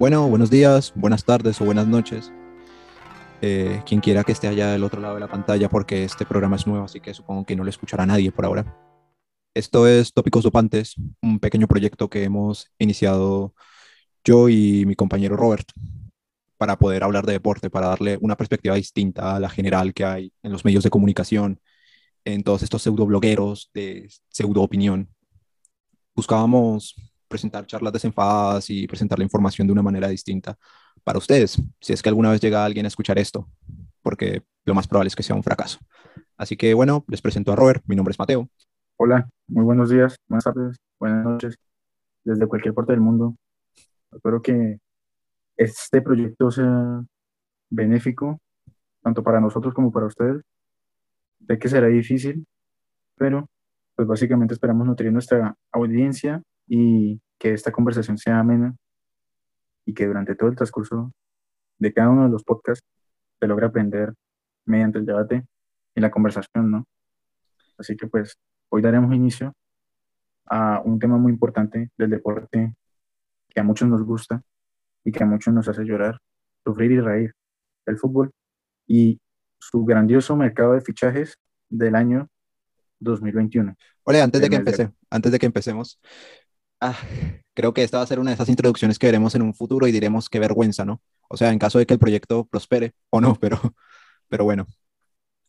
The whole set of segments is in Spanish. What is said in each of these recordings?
Bueno, buenos días, buenas tardes o buenas noches. Eh, quien quiera que esté allá del otro lado de la pantalla, porque este programa es nuevo, así que supongo que no lo escuchará nadie por ahora. Esto es Tópicos Dopantes, un pequeño proyecto que hemos iniciado yo y mi compañero Robert para poder hablar de deporte, para darle una perspectiva distinta a la general que hay en los medios de comunicación, en todos estos pseudo blogueros de pseudo opinión. Buscábamos presentar charlas desenfadadas y presentar la información de una manera distinta para ustedes, si es que alguna vez llega alguien a escuchar esto, porque lo más probable es que sea un fracaso. Así que bueno, les presento a Robert, mi nombre es Mateo. Hola, muy buenos días, buenas tardes, buenas noches, desde cualquier parte del mundo. Espero que este proyecto sea benéfico, tanto para nosotros como para ustedes. Sé que será difícil, pero pues básicamente esperamos nutrir nuestra audiencia y que esta conversación sea amena y que durante todo el transcurso de cada uno de los podcasts se logre aprender mediante el debate y la conversación, ¿no? Así que pues hoy daremos inicio a un tema muy importante del deporte que a muchos nos gusta y que a muchos nos hace llorar, sufrir y reír, el fútbol y su grandioso mercado de fichajes del año 2021. Hola, antes de que empecé, antes de que empecemos, Ah, creo que esta va a ser una de esas introducciones que veremos en un futuro y diremos qué vergüenza, ¿no? O sea, en caso de que el proyecto prospere o no, pero, pero bueno.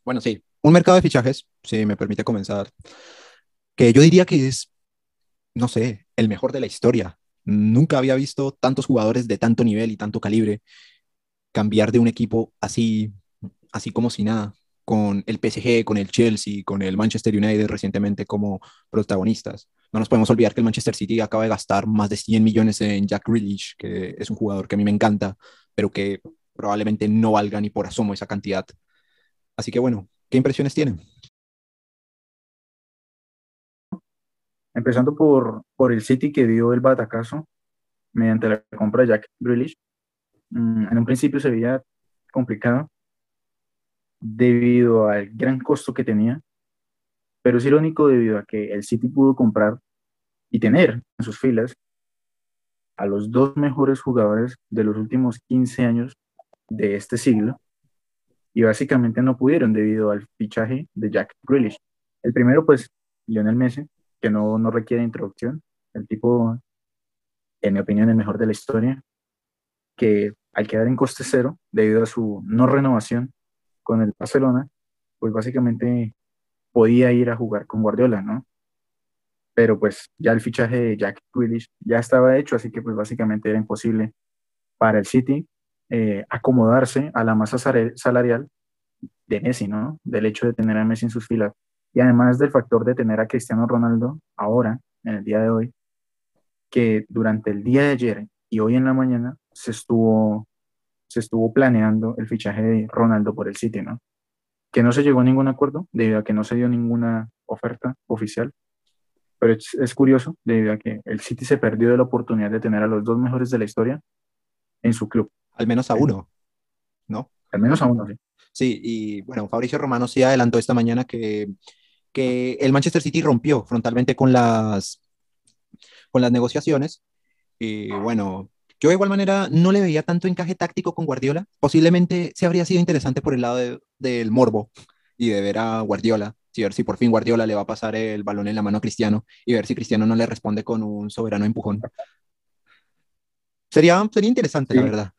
Bueno, sí, un mercado de fichajes, si me permite comenzar, que yo diría que es, no sé, el mejor de la historia. Nunca había visto tantos jugadores de tanto nivel y tanto calibre cambiar de un equipo así, así como si nada, con el PSG, con el Chelsea, con el Manchester United recientemente como protagonistas. No nos podemos olvidar que el Manchester City acaba de gastar más de 100 millones en Jack Grealish, que es un jugador que a mí me encanta, pero que probablemente no valga ni por asomo esa cantidad. Así que bueno, ¿qué impresiones tienen? Empezando por, por el City que dio el batacazo mediante la compra de Jack Grealish. Mm, en un principio se veía complicado debido al gran costo que tenía pero es irónico debido a que el City pudo comprar y tener en sus filas a los dos mejores jugadores de los últimos 15 años de este siglo y básicamente no pudieron debido al fichaje de Jack Grealish. El primero, pues, Lionel Messi, que no, no requiere introducción, el tipo, en mi opinión, el mejor de la historia, que al quedar en coste cero debido a su no renovación con el Barcelona, pues básicamente podía ir a jugar con Guardiola, ¿no? Pero pues ya el fichaje de Jack Grealish ya estaba hecho, así que pues básicamente era imposible para el City eh, acomodarse a la masa salarial de Messi, ¿no? Del hecho de tener a Messi en sus filas. Y además del factor de tener a Cristiano Ronaldo ahora, en el día de hoy, que durante el día de ayer y hoy en la mañana se estuvo, se estuvo planeando el fichaje de Ronaldo por el City, ¿no? que no se llegó a ningún acuerdo debido a que no se dio ninguna oferta oficial. Pero es, curioso debido a que el City se perdió de la oportunidad de tener a los dos mejores de la historia en su club. Al menos a uno, ¿no? Al menos a uno, sí. Sí, y bueno, Fabricio Romano sí adelantó esta mañana que, que el Manchester City rompió frontalmente con las, con las negociaciones. Y bueno, yo de igual manera no le veía tanto encaje táctico con Guardiola. Posiblemente se habría sido interesante por el lado del morbo y de ver a Guardiola, y ver si por fin Guardiola le va a pasar el balón en la mano a Cristiano y ver si Cristiano no le responde con un soberano empujón. Sería, sería interesante, la verdad.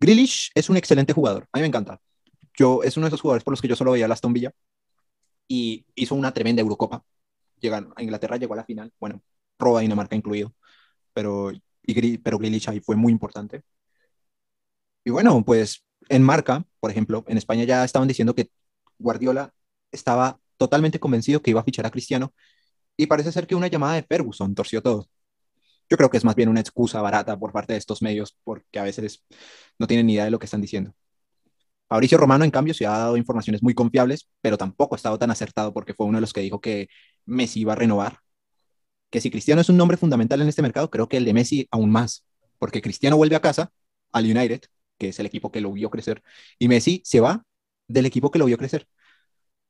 Grealish es un excelente jugador. A mí me encanta. Yo, es uno de esos jugadores por los que yo solo veía a Aston Villa y hizo una tremenda Eurocopa. Llegaron, a Inglaterra llegó a la final, bueno, roba Dinamarca incluido, pero pero Grealish ahí fue muy importante. Y bueno, pues en marca, por ejemplo, en España ya estaban diciendo que Guardiola estaba totalmente convencido que iba a fichar a Cristiano y parece ser que una llamada de Ferguson torció todo. Yo creo que es más bien una excusa barata por parte de estos medios porque a veces no tienen ni idea de lo que están diciendo. Fabricio Romano, en cambio, se ha dado informaciones muy confiables, pero tampoco ha estado tan acertado porque fue uno de los que dijo que Messi iba a renovar que si Cristiano es un nombre fundamental en este mercado, creo que el de Messi aún más, porque Cristiano vuelve a casa, al United, que es el equipo que lo vio crecer, y Messi se va del equipo que lo vio crecer.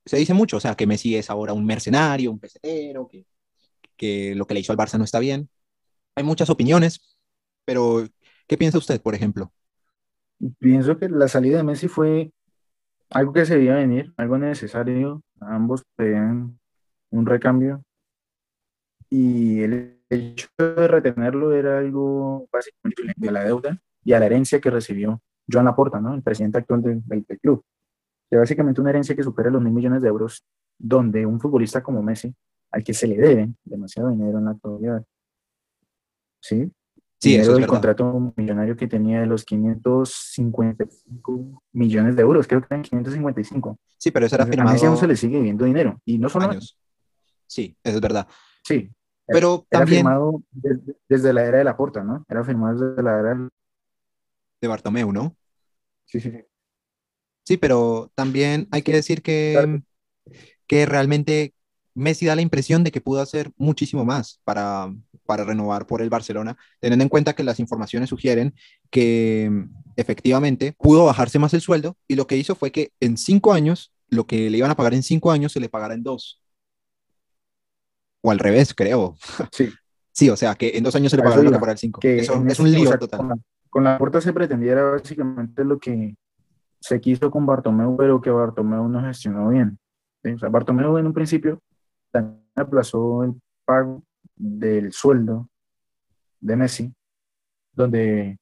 Se dice mucho, o sea, que Messi es ahora un mercenario, un pesetero, que, que lo que le hizo al Barça no está bien. Hay muchas opiniones, pero ¿Qué piensa usted, por ejemplo? Pienso que la salida de Messi fue algo que se debía venir, algo necesario. Ambos pedían un recambio. Y el hecho de retenerlo era algo básicamente de la deuda y a la herencia que recibió Joan Laporta, ¿no? el presidente actual del, del club. Que básicamente una herencia que supera los mil millones de euros, donde un futbolista como Messi, al que se le debe demasiado dinero en la actualidad, ¿sí? Sí, eso es contrato millonario que tenía de los 555 millones de euros, creo que eran 555. Sí, pero eso era Entonces, A Messi firmado aún se le sigue viendo dinero. Y no solo años. Sí, eso es verdad. Sí, Pero era también firmado desde, desde la era de la Porta, ¿no? Era firmado desde la era de Bartomeu, ¿no? Sí, sí, sí. Sí, pero también hay que decir que, Claro. que realmente Messi da la impresión de que pudo hacer muchísimo más para, para renovar por el Barcelona, teniendo en cuenta que las informaciones sugieren que mm, efectivamente pudo bajarse más el sueldo y lo que hizo fue que en cinco años, lo que le iban a pagar en cinco años se le pagara en dos. O al revés, creo. Sí, Sí, o sea, que en dos años se le pagara lo que por el cinco. que Eso es un o lío sea, total. Con la, con la Porta se pretendiera básicamente lo que se quiso con Bartomeu, pero que Bartomeu no gestionó bien. ¿sí? O sea, Bartomeu en un principio también aplazó el pago del sueldo de Messi, donde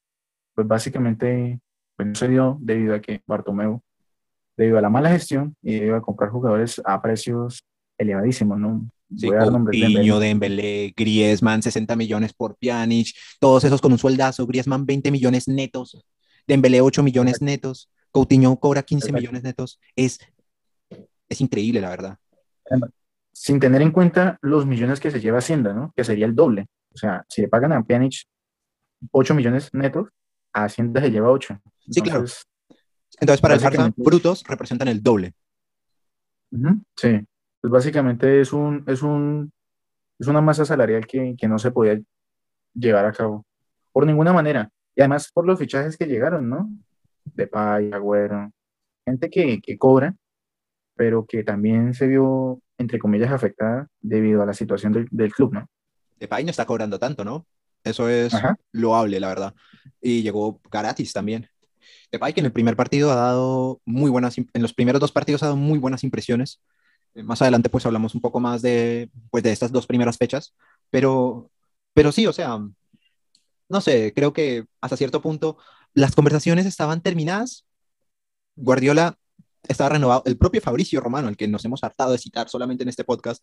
pues básicamente pues, no se dio debido a que Bartomeu, debido a la mala gestión y debido a comprar jugadores a precios elevadísimos, ¿no? Sí, Coutinho, Dembélé, Dembélé, Griezmann, 60 millones por Pjanic, todos esos con un sueldazo, Griezmann 20 millones netos, Dembélé 8 millones netos, Coutinho cobra 15 Exacto. millones netos, es, es increíble la verdad. sin tener en cuenta los millones que se lleva Hacienda, ¿no? Que sería el doble. O sea, si le pagan a Pjanic 8 millones netos, a Hacienda se lleva 8. Sí, claro. Entonces, para el Barça, brutos representan el doble. sí. Pues básicamente es un, es un, es una masa salarial que, que no se podía llevar a cabo por ninguna manera. Y además por los fichajes que llegaron, ¿no? Depay, Agüero, gente que, que cobra, pero que también se vio, entre comillas, afectada debido a la situación del, del club, ¿no? Depay no está cobrando tanto, ¿no? Eso es Ajá. loable, la verdad. Y llegó gratis también. Depay que en el primer partido ha dado muy buenas, en los primeros dos partidos ha dado muy buenas impresiones. Eh, Más adelante pues hablamos un poco más de, pues, de estas dos primeras fechas, pero, pero sí, o sea, no sé, creo que hasta cierto punto las conversaciones estaban terminadas. Guardiola estaba renovado, el propio Fabricio Romano, el que nos hemos hartado de citar solamente en este podcast,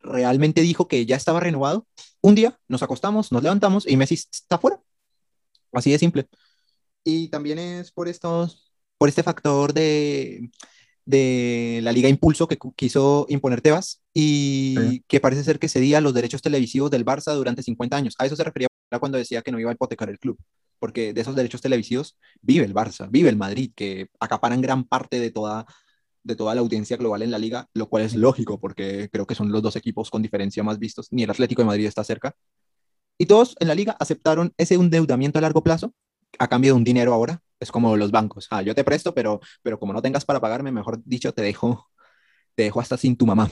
realmente dijo que ya estaba renovado. Un día nos acostamos, nos levantamos y Messi está fuera. Así de simple. Y también es por estos, por este factor de, de la Liga Impulso que quiso imponer Tebas y Sí. que parece ser que cedía los derechos televisivos del Barça durante 50 años. A eso se refería cuando decía que no iba a hipotecar el club, porque de esos derechos televisivos vive el Barça, vive el Madrid, que acaparan gran parte de toda, de toda la audiencia global en la liga, lo cual es lógico porque creo que son los dos equipos con diferencia más vistos, ni el Atlético de Madrid está cerca. Y todos en la liga aceptaron ese endeudamiento a largo plazo a cambio de un dinero ahora. Es como los bancos. Ah, yo te presto, pero, pero como no tengas para pagarme, mejor dicho, te dejo, te dejo hasta sin tu mamá.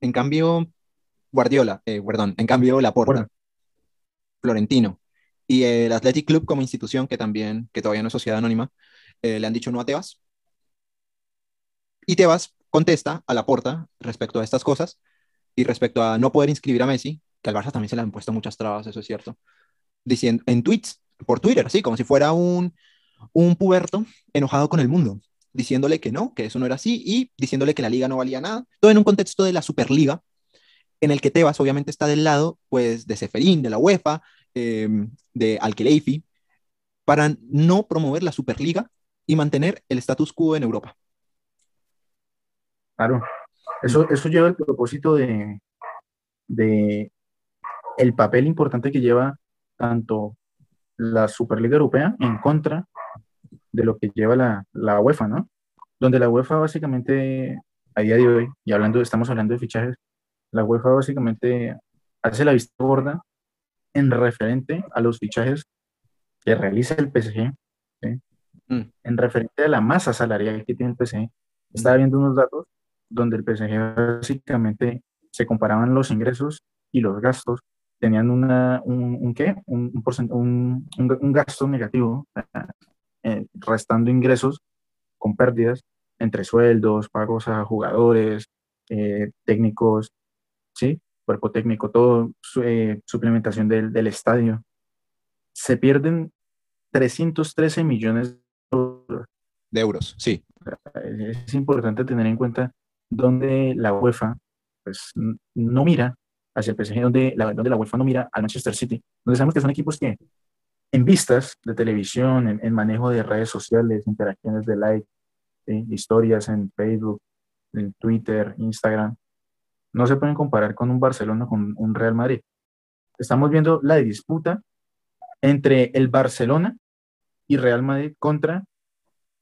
En cambio, Guardiola, eh, perdón, en cambio Laporta, Bueno. Florentino y el Athletic Club como institución, que también, que todavía no es sociedad anónima, eh, le han dicho no a Tebas. Y Tebas contesta a Laporta respecto a estas cosas y respecto a no poder inscribir a Messi, que al Barça también se le han puesto muchas trabas, eso es cierto, diciendo en tweets, por Twitter, así como si fuera un, un puberto enojado con el mundo, diciéndole que no, que eso no era así y diciéndole que la liga no valía nada, todo en un contexto de la Superliga, en el que Tebas obviamente está del lado pues de Seferín, de la UEFA, eh, de Al-Khelaifi, para no promover la Superliga y mantener el status quo en Europa. Claro. Eso, eso lleva el propósito de, de el papel importante que lleva tanto la Superliga Europea en contra de lo que lleva la, la UEFA, ¿no? Donde la UEFA básicamente, a día de hoy, y hablando, estamos hablando de fichajes, la UEFA básicamente hace la vista gorda en referente a los fichajes que realiza el PSG, ¿sí? Mm. en referente a la masa salarial que tiene el PSG. Estaba viendo unos datos donde el PSG básicamente se comparaban los ingresos y los gastos tenían una, un, un ¿qué? Un, un, un, gasto negativo, eh, restando ingresos con pérdidas entre sueldos, pagos a jugadores, eh, técnicos, ¿sí? cuerpo técnico, todo, eh, suplementación del, del, estadio. Se pierden 313 millones de euros. sí. Es importante tener en cuenta dónde la UEFA pues, no mira hacia el PSG, donde la, donde la UEFA no mira al Manchester City, donde sabemos que son equipos que en vistas de televisión, en, manejo de redes sociales, interacciones de like, historias en Facebook, en Twitter, Instagram, no se pueden comparar con un Barcelona, con un Real Madrid. Estamos viendo la disputa entre el Barcelona y Real Madrid contra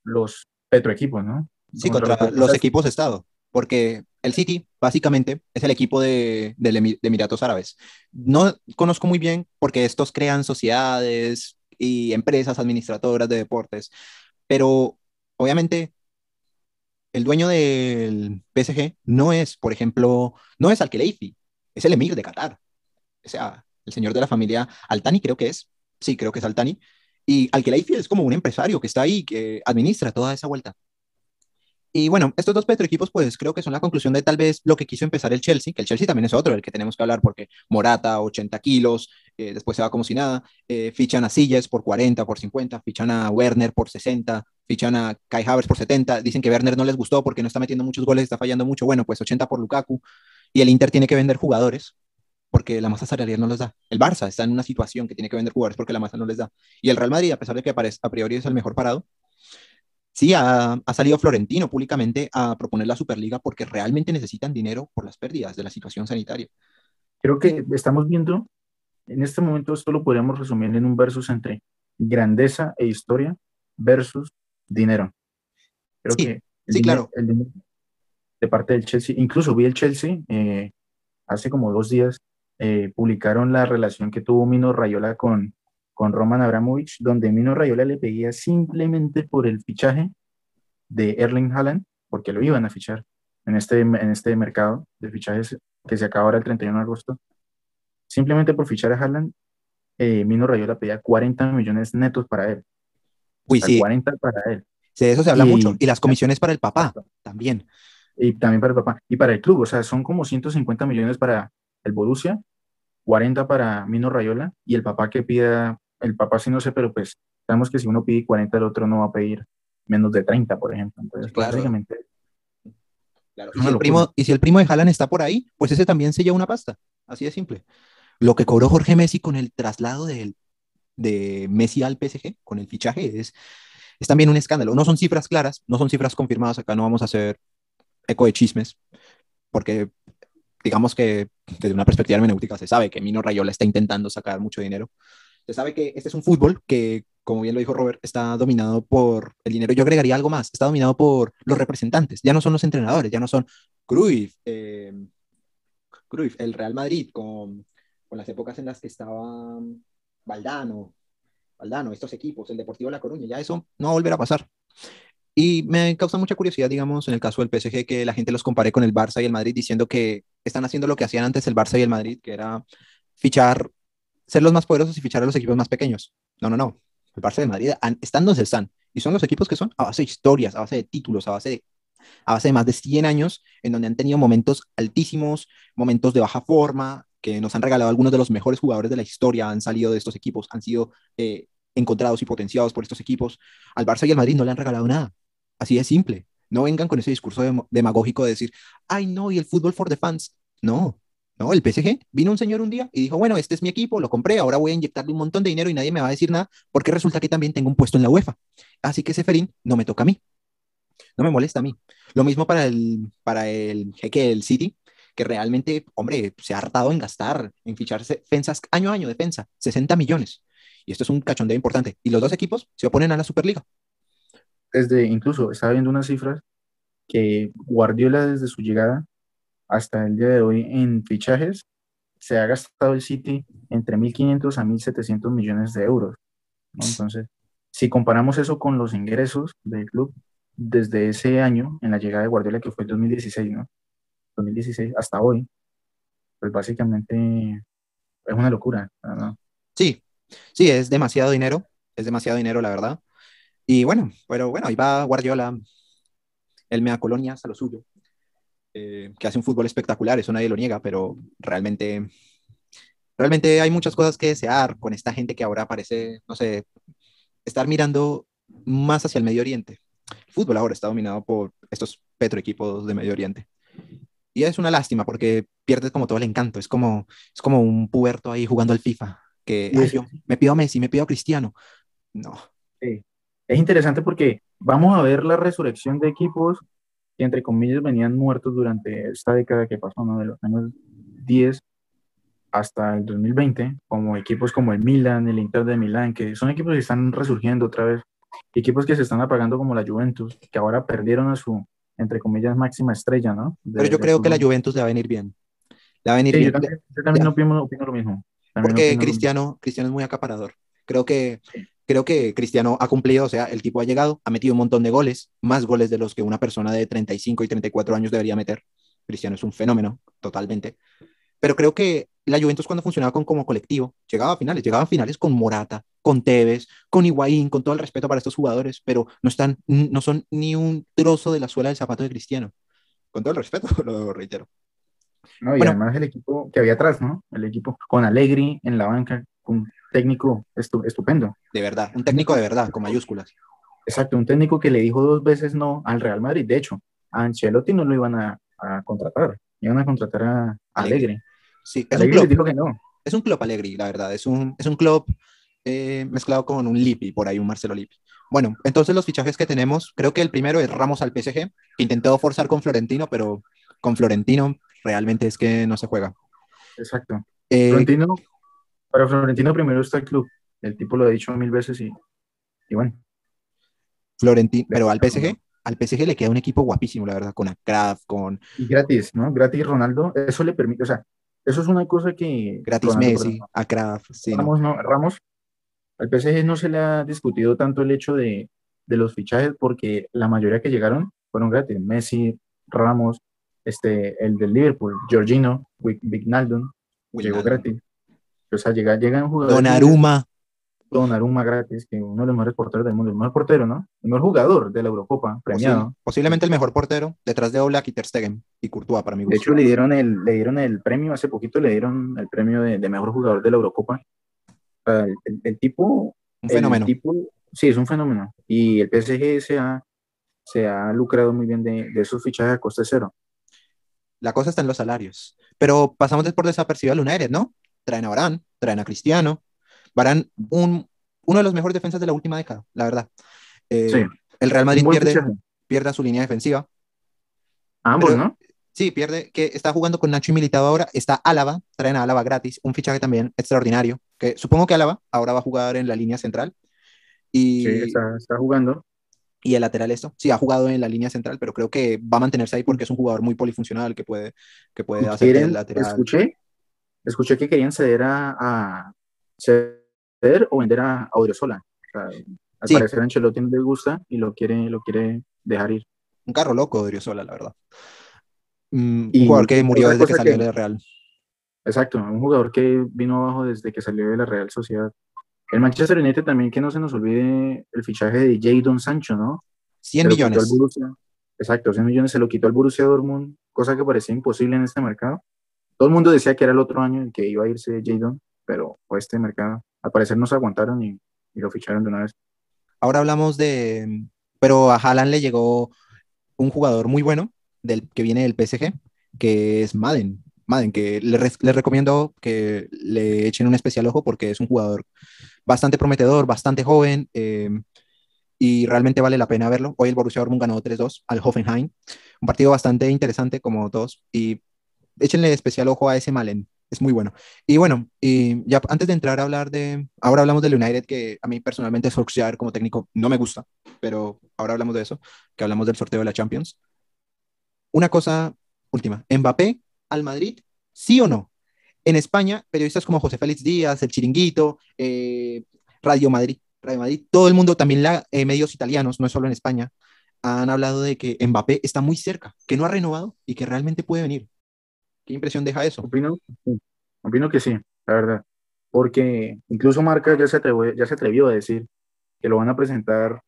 los petroequipos, ¿no? Sí, contra, los, los equipos de Estado, porque el City, básicamente, es el equipo de, de, Emiratos Árabes. No conozco muy bien porque estos crean sociedades y empresas administradoras de deportes, pero obviamente el dueño del PSG no es, por ejemplo, no es Al-Khelaifi, es el emir de Qatar. O sea, el señor de la familia Altani creo que es. Sí, creo que es Altani. Y Al-Khelaifi es como un empresario que está ahí, que administra toda esa vuelta. Y bueno, estos dos petroequipos, pues creo que son la conclusión de tal vez lo que quiso empezar el Chelsea, que el Chelsea también es otro del que tenemos que hablar, porque Morata, 80 kilos, eh, después se va como si nada, eh, fichan a Silles por 40, por 50, fichan a Werner por 60, fichan a Kai Havertz por 70, dicen que Werner no les gustó porque no está metiendo muchos goles, está fallando mucho, bueno, pues 80 por Lukaku, y el Inter tiene que vender jugadores porque la masa salarial no les da. El Barça está en una situación que tiene que vender jugadores porque la masa no les da. Y el Real Madrid, a pesar de que a priori es el mejor parado, Sí, ha, salido Florentino públicamente a proponer la Superliga porque realmente necesitan dinero por las pérdidas de la situación sanitaria. Creo que estamos viendo, en este momento esto lo podríamos resumir en un versus entre grandeza e historia versus dinero. Creo sí, que sí, claro. de parte del Chelsea, incluso vi el Chelsea eh, hace como dos días, eh, publicaron la relación que tuvo Mino Rayola con, con Roman Abramovich, donde Mino Rayola le pedía simplemente por el fichaje de Erling Haaland, porque lo iban a fichar en este, en este mercado de fichajes que se acaba ahora el 31 de agosto, simplemente por fichar a Haaland, eh, Mino Rayola pedía 40 millones netos para él. Uy, sí. 40 para él. Sí, de eso se habla mucho. Y las comisiones para el papá también. Y también para el papá. Y para el club, o sea, son como 150 millones para el Borussia, 40 para Mino Rayola y el papá que pida el papá sí no sé, pero pues sabemos que si uno pide 40, el otro no va a pedir menos de 30, por ejemplo. Entonces, claro. básicamente... Y, si el primo, y si el primo de Haaland está por ahí, pues ese también se lleva una pasta. Así de simple. Lo que cobró Jorge Messi con el traslado de, de Messi al PSG, con el fichaje, es, es también un escándalo. No son cifras claras, no son cifras confirmadas. Acá no vamos a hacer eco de chismes, porque digamos que desde una perspectiva hermenéutica se sabe que Mino Rayola está intentando sacar mucho dinero se sabe que este es un fútbol que, como bien lo dijo Robert, está dominado por el dinero. Yo agregaría algo más, está dominado por los representantes, ya no son los entrenadores, ya no son Cruyff, eh, Cruyff el Real Madrid, con, con, las épocas en las que estaba Valdano, Valdano, estos equipos, el Deportivo La Coruña, ya eso no va a volver a pasar. Y me causa mucha curiosidad, digamos, en el caso del PSG, que la gente los compare con el Barça y el Madrid, diciendo que están haciendo lo que hacían antes el Barça y el Madrid, que era fichar ser los más poderosos y fichar a los equipos más pequeños. No, no, no. El Barça de Madrid están donde están. Y son los equipos que son a base de historias, a base de títulos, a base de, a base de más de 100 años, en donde han tenido momentos altísimos, momentos de baja forma, que nos han regalado algunos de los mejores jugadores de la historia, han salido de estos equipos, han sido eh, encontrados y potenciados por estos equipos. Al Barça y al Madrid no le han regalado nada. Así de simple. No vengan con ese discurso demagógico de decir, ay, no, y el fútbol for the fans. No, ¿no? El PSG, vino un señor un día y dijo, bueno, este es mi equipo, lo compré, ahora voy a inyectarle un montón de dinero y nadie me va a decir nada porque resulta que también tengo un puesto en la UEFA. Así que ese Ferín no me toca a mí, no me molesta a mí. Lo mismo para el, para el jeque del City, que realmente, hombre, se ha hartado en gastar, en ficharse defensas año a año, defensa, 60 millones. Y esto es un cachondeo importante. Y los dos equipos se oponen a la Superliga. Desde, incluso, estaba viendo unas cifras que Guardiola desde su llegada hasta el día de hoy en fichajes se ha gastado el City entre 1.500 a 1.700 millones de euros. Entonces, si comparamos eso con los ingresos del club desde ese año, en la llegada de Guardiola, que fue el 2016, ¿no? 2016 hasta hoy, pues básicamente es una locura. Sí, sí, es demasiado dinero, es demasiado dinero, la verdad. Y bueno, pero bueno, ahí va Guardiola, el Mea Colonia, a lo suyo, eh, que hace un fútbol espectacular, eso nadie lo niega, pero realmente, realmente hay muchas cosas que desear con esta gente que ahora parece, no sé, estar mirando más hacia el Medio Oriente. El fútbol ahora está dominado por estos petroequipos de Medio Oriente. Y es una lástima porque pierdes como todo el encanto. Es como, es como un puberto ahí jugando al FIFA. Que yo me pido a Messi, me pido a Cristiano. No. Sí. Es interesante porque vamos a ver la resurrección de equipos que, entre comillas, venían muertos durante esta década que pasó, ¿no? De los años 10 hasta el 2020, como equipos como el Milan, el Inter de Milán, que son equipos que están resurgiendo otra vez, equipos que se están apagando como la Juventus, que ahora perdieron a su, entre comillas, máxima estrella, ¿no? Pero yo creo que la Juventus le va a venir bien. Le va a venir bien. Yo también, opino, lo mismo. Porque Cristiano, Cristiano es muy acaparador. Creo que, creo que Cristiano ha cumplido, o sea, el tipo ha llegado, ha metido un montón de goles, más goles de los que una persona de 35 y 34 años debería meter. Cristiano es un fenómeno, totalmente. Pero creo que la Juventus cuando funcionaba con, como colectivo, llegaba a finales, llegaba a finales con Morata, con Tevez, con Higuaín, con todo el respeto para estos jugadores, pero no, están, no son ni un trozo de la suela del zapato de Cristiano. Con todo el respeto, lo reitero. No, y además el equipo que había atrás, ¿no? El equipo con Allegri en la banca, un técnico estupendo. De verdad, un técnico de verdad, con mayúsculas. Exacto, un técnico que le dijo dos veces no al Real Madrid. De hecho, a Ancelotti no lo iban a, contratar, iban a contratar a, Allegri. Sí, es un club. dijo que no. Es un club Allegri, la verdad. Es un, es un club eh, mezclado con un Lippi, por ahí, un Marcelo Lippi. Bueno, entonces los fichajes que tenemos, creo que el primero es Ramos al PSG, que intentó forzar con Florentino, pero con Florentino realmente es que no se juega. Exacto. Eh, Florentino, para Florentino primero está el club. El tipo lo ha dicho mil veces y, y bueno. Florentino, pero al PSG, al PSG le queda un equipo guapísimo, la verdad, con Akraf, con... Y gratis, ¿no? Gratis Ronaldo, eso le permite, o sea, eso es una cosa que... Gratis Messi, Akraf, sí. Ramos, no, Ramos, al PSG no se le ha discutido tanto el hecho de, de los fichajes porque la mayoría que llegaron fueron gratis. Messi, Ramos, este, el del Liverpool, Georgino, Vignaldon, llegó gratis. O sea, llega, llegan jugadores. Donnarumma. Donnarumma gratis, que uno de los mejores porteros del mundo, el mejor portero, ¿no? El mejor jugador de la Eurocopa, premiado. posiblemente el mejor portero, detrás de Oblak y Ter Stegen y Courtois, para mí. De hecho, le dieron, el, le dieron el premio, hace poquito le dieron el premio de, mejor jugador de la Eurocopa. el, tipo... Un fenómeno. sí, es un fenómeno. Y el PSG se ha, se ha lucrado muy bien de, de esos fichajes a coste cero. La cosa está en los salarios. Pero pasamos por desapercibido al United, ¿no? Traen a Barán, traen a Cristiano. Barán, un, uno de los mejores defensas de la última década, la verdad. Eh, el Real Madrid pierde, pierde su línea defensiva. Ambos, ¿no? Sí, pierde, que está jugando con Nacho y Militado ahora. Está Álava, traen a Álava gratis, un fichaje también extraordinario. Que supongo que Álava ahora va a jugar en la línea central. Y, sí, está, está jugando. Y el lateral esto, sí, ha jugado en la línea central, pero creo que va a mantenerse ahí porque es un jugador muy polifuncional que puede, que puede hacer el lateral. Escuché escuché que querían ceder a, ceder o vender a, a Odriozola. al parecer Ancelotti no le gusta y lo quiere, lo quiere dejar ir. Un carro loco Odriozola, la verdad. Mm, un jugador que murió desde que salió de la Real. Exacto, un jugador que vino abajo desde que salió de la Real Sociedad. El Manchester United también, que no se nos olvide el fichaje de Jadon Sancho, ¿no? 100 millones. Exacto, 100 millones se lo quitó al Borussia Dortmund, cosa que parecía imposible en este mercado. Todo el mundo decía que era el otro año en que iba a irse Jadon, pero fue este mercado, al parecer no se aguantaron y, lo ficharon de una vez. Ahora hablamos de, pero a Haaland le llegó un jugador muy bueno del que viene del PSG, que es Madden. Madden, que le, recomiendo que le echen un especial ojo porque es un jugador bastante prometedor, bastante joven eh, y realmente vale la pena verlo. Hoy el Borussia Dortmund ganó 3-2 al Hoffenheim, un partido bastante interesante como todos y échenle especial ojo a ese Malen, es muy bueno. Y bueno, y ya antes de entrar a hablar de, ahora hablamos del United, que a mí personalmente Solskjaer como técnico no me gusta, pero ahora hablamos de eso, que hablamos del sorteo de la Champions. Una cosa última, Mbappé al Madrid, sí o no. En España, periodistas como José Félix Díaz, El Chiringuito, eh, Radio Madrid, Radio Madrid, todo el mundo, también eh, medios italianos, no es solo en España, han hablado de que Mbappé está muy cerca, que no ha renovado y que realmente puede venir. ¿Qué impresión deja eso? Opino, opino que sí. la verdad. Porque incluso Marca ya se, atrevió, ya se atrevió a decir que lo van a presentar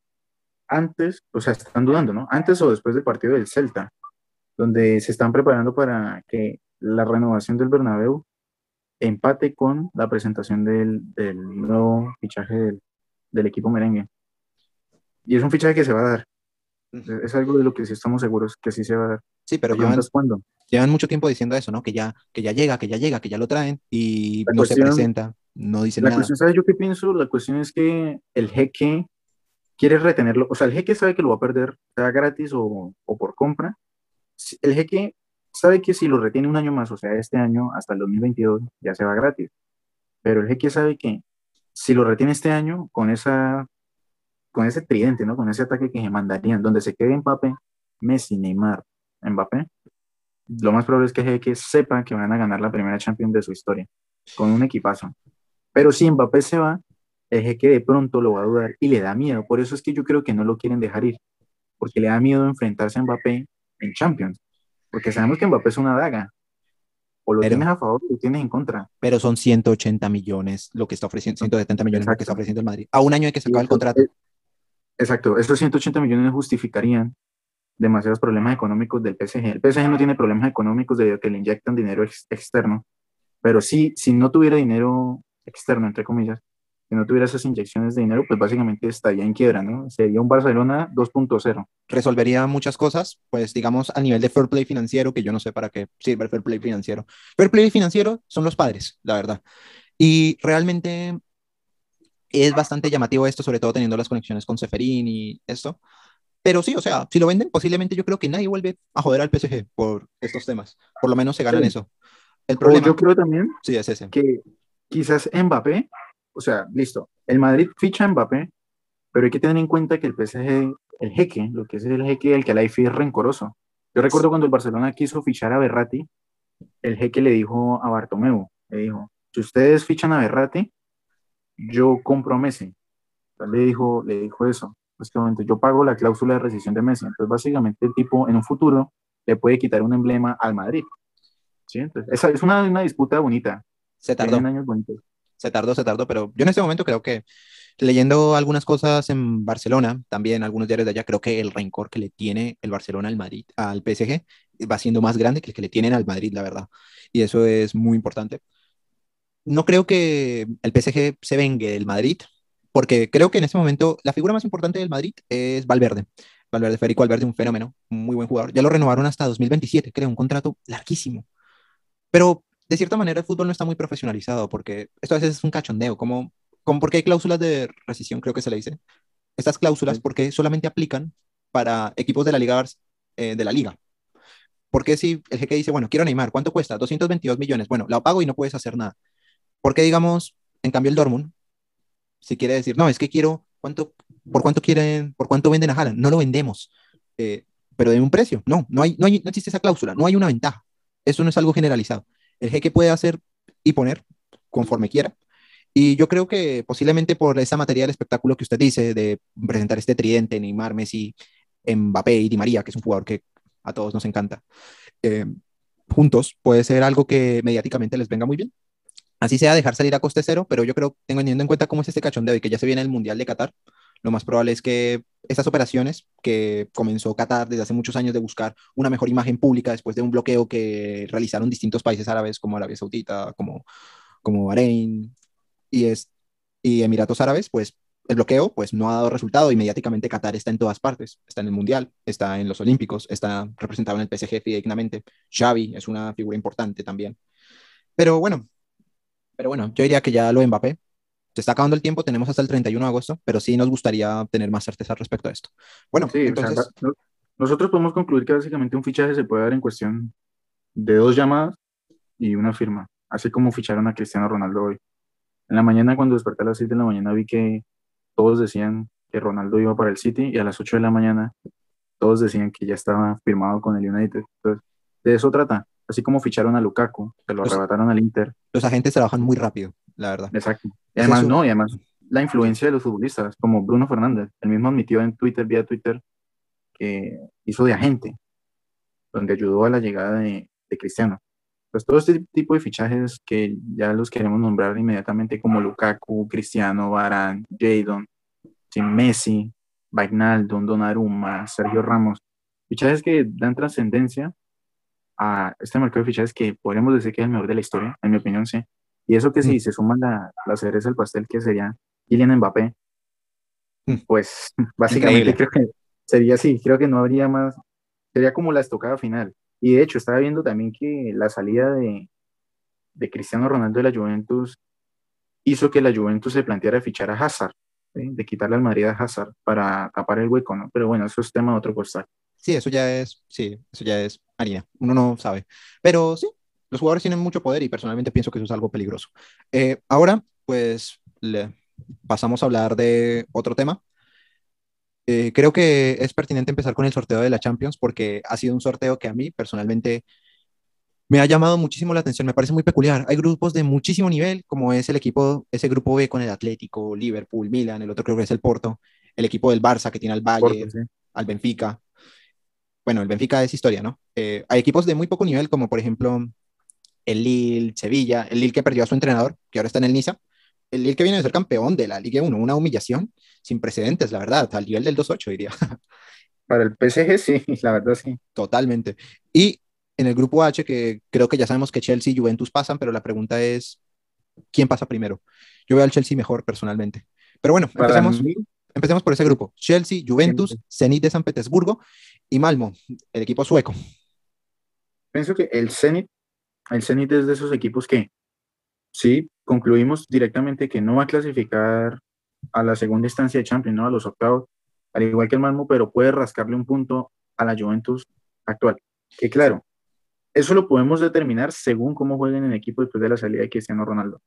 antes, o sea, están dudando, ¿no? Antes o después del partido del Celta, donde se están preparando para que la renovación del Bernabéu empate con la presentación del, del nuevo fichaje del, del, equipo merengue. Y es un fichaje que se va a dar. Es, algo de lo que sí estamos seguros que sí se va a dar. Sí, pero llevan, mucho tiempo diciendo eso, ¿no? Que ya, que ya llega, que ya llega, que ya lo traen y no se presenta, no dicen la nada. Cuestión, ¿sabes yo qué pienso? La cuestión es que el jeque quiere retenerlo, o sea, el jeque sabe que lo va a perder, sea gratis o, o por compra. El jeque sabe que si lo retiene un año más, o sea, este año hasta el 2022, ya se va gratis. Pero el jeque sabe que si lo retiene este año, con, esa, con ese tridente, ¿no? Con ese ataque que se mandarían, donde se quede Mbappé, Messi, Neymar, Mbappé, lo más probable es que jeque sepa que van a ganar la primera Champions de su historia, con un equipazo. Pero si Mbappé se va, el jeque de pronto lo va a dudar y le da miedo. Por eso es que yo creo que no lo quieren dejar ir, porque le da miedo enfrentarse a Mbappé en Champions. Porque sabemos que Mbappé es una daga. O lo tienes a favor o lo tienes en contra. Pero son 180 millones lo que está ofreciendo, 170 millones lo que está ofreciendo el Madrid. A un año de que se acabe el contrato. Exacto, estos 180 millones justificarían demasiados problemas económicos del PSG. El PSG no tiene problemas económicos debido a que le inyectan dinero externo, pero sí, si no tuviera dinero externo, entre comillas, si no tuviera esas inyecciones de dinero, pues básicamente estaría en quiebra, ¿no? Sería un Barcelona 2.0. Resolvería muchas cosas, pues digamos a nivel de fair play financiero, que yo no sé para qué sirve el fair play financiero. Fair play financiero son los padres, la verdad. Y realmente es bastante llamativo esto, sobre todo teniendo las conexiones con Seferín y esto. Pero sí, o sea, si lo venden, posiblemente yo creo que nadie vuelve a joder al PSG por estos temas. Por lo menos se ganan eso. El problema. yo creo también sí, es ese. que quizás Mbappé o sea, listo, el Madrid ficha a Mbappé, pero hay que tener en cuenta que el PSG, el jeque, lo que es el jeque, el que la IFI es rencoroso. Yo recuerdo cuando el Barcelona quiso fichar a Berratti, el jeque le dijo a Bartomeu, le dijo, si ustedes fichan a Berratti, yo compro a Messi. le dijo, le dijo eso, básicamente, yo pago la cláusula de rescisión de Messi. Entonces, básicamente, el tipo en un futuro le puede quitar un emblema al Madrid. ¿Sí? Entonces, esa es una, una disputa bonita. Se tardó. Años se tardó, se tardó, pero yo en este momento creo que leyendo algunas cosas en Barcelona, también algunos diarios de allá, creo que el rencor que le tiene el Barcelona al Madrid, al PSG, va siendo más grande que el que le tienen al Madrid, la verdad. Y eso es muy importante. No creo que el PSG se vengue del Madrid, porque creo que en este momento la figura más importante del Madrid es Valverde. Valverde, Federico Valverde, un fenómeno, muy buen jugador. Ya lo renovaron hasta 2027, creo, un contrato larguísimo. Pero de cierta manera el fútbol no está muy profesionalizado porque esto a veces es un cachondeo, como, como porque hay cláusulas de rescisión, creo que se le dice. Estas cláusulas, porque solamente aplican para equipos de la liga, eh, de la liga. Porque si el jeque dice, bueno, quiero Neymar, ¿cuánto cuesta? 222 millones. Bueno, lo pago y no puedes hacer nada. Porque digamos, en cambio el Dortmund, si quiere decir, no, es que quiero, ¿cuánto, ¿por cuánto quieren, por cuánto venden a Haaland? No lo vendemos, eh, pero de un precio. No, no, hay, no, hay, no existe esa cláusula, no hay una ventaja. Eso no es algo generalizado el jeque puede hacer y poner conforme quiera. Y yo creo que posiblemente por esa materia del espectáculo que usted dice, de presentar este tridente, Neymar, Messi, Mbappé y Di María, que es un jugador que a todos nos encanta, eh, juntos, puede ser algo que mediáticamente les venga muy bien. Así sea dejar salir a coste cero, pero yo creo, teniendo en cuenta cómo es este cachondeo y que ya se viene el Mundial de Qatar, lo más probable es que estas operaciones que comenzó Qatar desde hace muchos años de buscar una mejor imagen pública después de un bloqueo que realizaron distintos países árabes como Arabia Saudita, como, como Bahrein y, es, y Emiratos Árabes, pues el bloqueo pues no ha dado resultado. Y mediáticamente Qatar está en todas partes, está en el Mundial, está en los Olímpicos, está representado en el PSG fidedignamente, Xavi es una figura importante también. Pero bueno, pero bueno, yo diría que ya lo Mbappé se está acabando el tiempo, tenemos hasta el 31 de agosto, pero sí nos gustaría tener más certeza respecto a esto. Bueno, entonces... nosotros podemos concluir que básicamente un fichaje se puede dar en cuestión de dos llamadas y una firma, así como ficharon a Cristiano Ronaldo hoy. En la mañana, cuando desperté a las 6 de la mañana, vi que todos decían que Ronaldo iba para el City y a las 8 de la mañana todos decían que ya estaba firmado con el United. Entonces, de eso trata. Así como ficharon a Lukaku, se lo arrebataron al Inter. Los agentes trabajan muy rápido la verdad. Exacto. Y además, no, y además la influencia de los futbolistas, como Bruno Fernández, el mismo admitió en Twitter, vía Twitter, que hizo de agente, donde ayudó a la llegada de, Cristiano. pues todo este tipo de fichajes que ya los queremos nombrar inmediatamente como Lukaku, Cristiano, Varane, Jadon, Messi, Wijnaldum, Donnarumma, Sergio Ramos, fichajes que dan trascendencia a este mercado de fichajes que podríamos decir que es el mejor de la historia, en mi opinión, sí. Y eso que si se suman la, la cereza del pastel que sería Kylian Mbappé, mm. pues básicamente creo que sería así, creo que no habría más, sería como la estocada final. Y de hecho, estaba viendo también que la salida de, de Cristiano Ronaldo de la Juventus hizo que la Juventus se planteara fichar a Hazard, de quitarle al Madrid a Hazard para tapar el hueco, ¿no? Pero bueno, eso es tema de otro costal. Sí, eso ya es, sí, eso ya es harina, uno no sabe. Pero sí, los jugadores tienen mucho poder y personalmente pienso que eso es algo peligroso. Eh, ahora, pues, le pasamos a hablar de otro tema eh, creo que es pertinente empezar con el sorteo de la Champions porque ha sido un sorteo que a mí personalmente me ha llamado muchísimo la atención, me parece muy peculiar. Hay grupos de muchísimo nivel, como es el equipo, ese grupo B con el Atlético, Liverpool, Milan, el otro creo que es el Porto, el equipo del Barça que tiene al Valle, al Benfica. Bueno, el Benfica es historia, ¿no? Eh, hay equipos de muy poco nivel, como por ejemplo el Lille, Sevilla, el Lille que perdió a su entrenador, que ahora está en el Niza, el Lille que viene de ser campeón de la Liga 1, una humillación sin precedentes, la verdad, al nivel del 2-8, diría. Para el PSG, sí, la verdad, sí. Totalmente. Y en el grupo H, que creo que ya sabemos que Chelsea y Juventus pasan, pero la pregunta es, ¿quién pasa primero? Yo veo al Chelsea mejor personalmente. Pero bueno, empecemos, empecemos por ese grupo. Chelsea, Juventus, Zenit de San Petersburgo y Malmo, el equipo sueco. Pienso que el Zenit, el Zenit es de esos equipos que sí, concluimos directamente que no va a clasificar a la segunda instancia de Champions, ¿no? a los octavos, al igual que el Malmo, pero puede rascarle un punto a la Juventus actual. Que claro, eso lo podemos determinar según cómo jueguen en equipo después de la salida de Cristiano Ronaldo.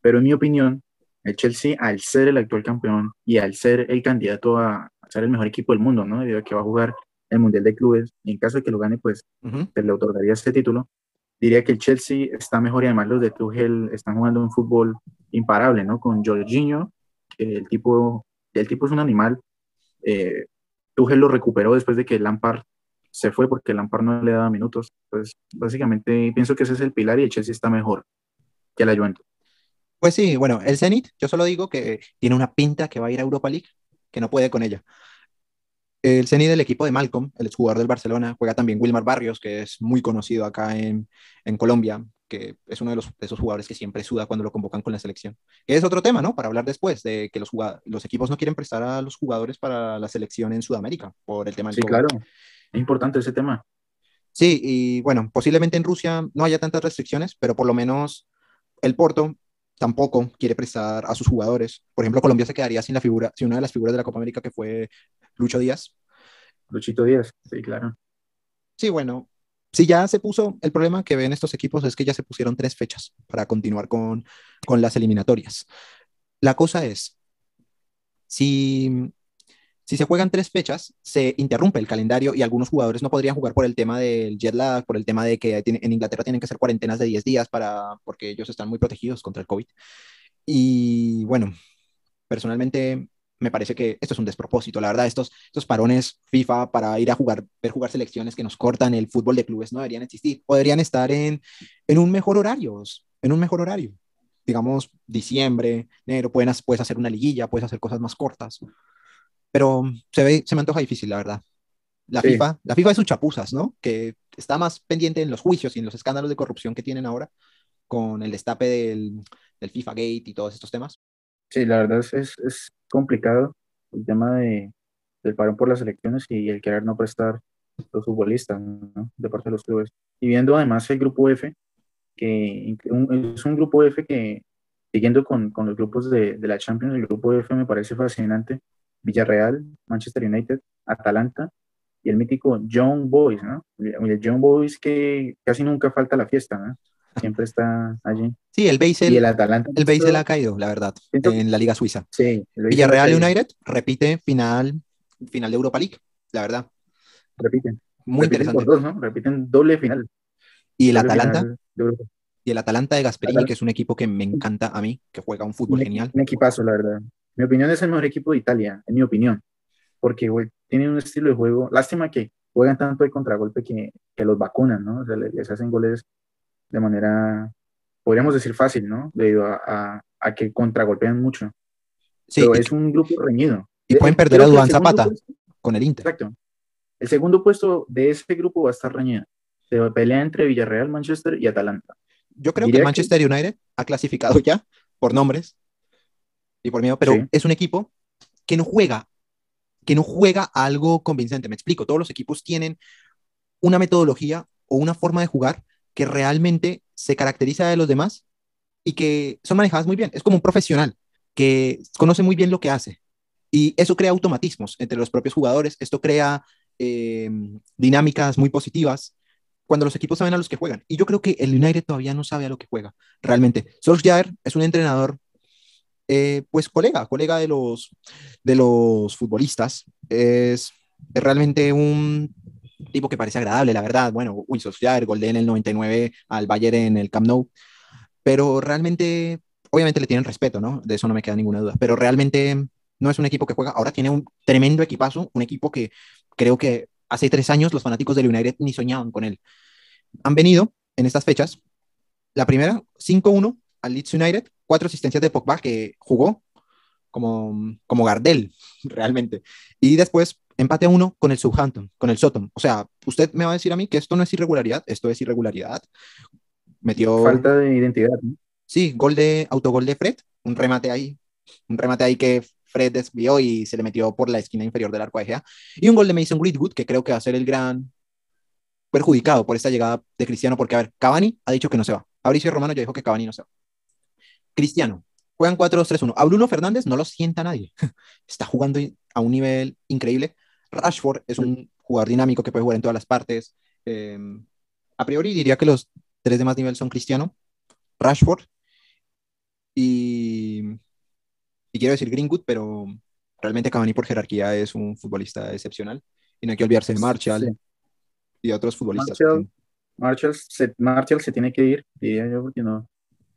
Pero en mi opinión, el Chelsea, al ser el actual campeón y al ser el candidato a, ser el mejor equipo del mundo, ¿no? debido a que va a jugar el Mundial de Clubes, y en caso de que lo gane, pues se le otorgaría este título diría que el Chelsea está mejor y además los de Tuchel están jugando un fútbol imparable, ¿no? Con Jorginho, que el tipo, el tipo es un animal. Eh, Tuchel lo recuperó después de que Lampard se fue porque Lampard no le daba minutos. Pues básicamente pienso que ese es el pilar y el Chelsea está mejor que la Juventus. Pues sí, bueno, el Zenit, yo solo digo que tiene una pinta que va a ir a Europa League, que no puede con ella. El Ceni del equipo de Malcolm, el jugador del Barcelona, juega también Wilmar Barrios, que es muy conocido acá en, en Colombia, que es uno de, los, de, esos jugadores que siempre suda cuando lo convocan con la selección. Que es otro tema, ¿no? Para hablar después, de que los, los equipos no quieren prestar a los jugadores para la selección en Sudamérica, por el tema del Sí, claro, es importante ese tema. Sí, y bueno, posiblemente en Rusia no haya tantas restricciones, pero por lo menos el Porto tampoco quiere prestar a sus jugadores. Por ejemplo, Colombia se quedaría sin la figura, sin una de las figuras de la Copa América que fue Lucho Díaz. Luchito Díaz, sí, claro. Sí, bueno, si ya se puso, el problema que ven estos equipos es que ya se pusieron tres fechas para continuar con, con las eliminatorias. La cosa es, si, si se juegan tres fechas, se interrumpe el calendario y algunos jugadores no podrían jugar por el tema del jet lag, por el tema de que en Inglaterra tienen que hacer cuarentenas de 10 días para, porque ellos están muy protegidos contra el COVID. Y bueno, personalmente me parece que esto es un despropósito. La verdad, estos, estos parones FIFA para ir a jugar, ver jugar selecciones que nos cortan el fútbol de clubes no deberían existir. Podrían estar en, en un mejor horario, en un mejor horario. Digamos, diciembre, enero, puedes, puedes hacer una liguilla, puedes hacer cosas más cortas. Pero se, ve, se me antoja difícil, la verdad. La, FIFA, la FIFA es sus chapuzas, ¿no? Que está más pendiente en los juicios y en los escándalos de corrupción que tienen ahora con el destape del, del FIFA Gate y todos estos temas. Sí, la verdad es, es, complicado el tema de, del parón por las elecciones y el querer no prestar los futbolistas ¿no? de parte de los clubes. Y viendo además el grupo F, que es un grupo F que, siguiendo con, con los grupos de, de, la Champions, el grupo F me parece fascinante. Villarreal, Manchester United, Atalanta y el mítico John Boys, ¿no? El John Boys que casi nunca falta la fiesta, ¿no? siempre está allí. Sí, el Basel, y el Atalanta. El Basel ha caído, la verdad, en la Liga Suiza. Sí. Villarreal United repite final, final de Europa League, la verdad. Repiten. Muy interesante. Dos, ¿no? Repiten doble final. Y el Atalanta. Y el Atalanta de Gasperini, que es un equipo que me encanta a mí, que juega un fútbol genial. Un equipazo, la verdad. Mi opinión es el mejor equipo de Italia, en mi opinión. Porque, güey, tienen un estilo de juego. Lástima que juegan tanto de contragolpe que, que los vacunan, ¿no? O sea, les hacen goles de manera, podríamos decir fácil, ¿no? Debido a, a, que contragolpean mucho. Sí, Pero es un grupo reñido. Y pueden perder a Duan Zapata con el Inter. Exacto. El segundo puesto de ese grupo va a estar reñido. Se pelea entre Villarreal, Manchester y Atalanta. Yo creo que Manchester United ha clasificado ya por nombres y por miedo, pero es un equipo que no juega, que no juega algo convincente. Me explico, todos los equipos tienen una metodología o una forma de jugar que realmente se caracteriza de los demás y que son manejadas muy bien. Es como un profesional que conoce muy bien lo que hace. Y eso crea automatismos entre los propios jugadores, esto crea eh, dinámicas muy positivas cuando los equipos saben a los que juegan. Y yo creo que el United todavía no sabe a lo que juega, realmente. Solskjaer es un entrenador, eh, pues colega, colega de los, de los futbolistas. Es, es, realmente un tipo que parece agradable, la verdad. Bueno, uy, Solskjaer, gol en el 99 al Bayern en el Camp Nou. Pero realmente, obviamente le tienen respeto, ¿no? De eso no me queda ninguna duda. Pero realmente no es un equipo que juega. Ahora tiene un tremendo equipazo, un equipo que creo que hace tres años los fanáticos del United ni soñaban con él. Han venido en estas fechas, la primera, 5-1 al Leeds United, cuatro asistencias de Pogba que jugó como, como Gardel, realmente. Y después empate a uno con el Southampton, con el Soton. O sea, usted me va a decir a mí que esto no es irregularidad, esto es irregularidad. Metió... Falta de identidad. Sí, gol de, autogol de Fred, un remate ahí, un remate ahí que Fred desvió y se le metió por la esquina inferior del arco de Gea. Y un gol de Mason Greenwood, que creo que va a ser el gran perjudicado por esta llegada de Cristiano, porque, a ver, Cavani ha dicho que no se va. Fabricio Romano ya dijo que Cavani no se va. Cristiano, juegan 4-2-3-1. A Bruno Fernández no lo sienta nadie. Está jugando a un nivel increíble. Rashford es un jugador dinámico que puede jugar en todas las partes. Em, a priori diría que los tres de más nivel son Cristiano, Rashford y y quiero decir Greenwood, pero realmente Cavani por jerarquía es un futbolista excepcional. Y no hay que olvidarse de Marshall y otros futbolistas. Marshall, se, Marshall se tiene que ir, diría yo, porque no.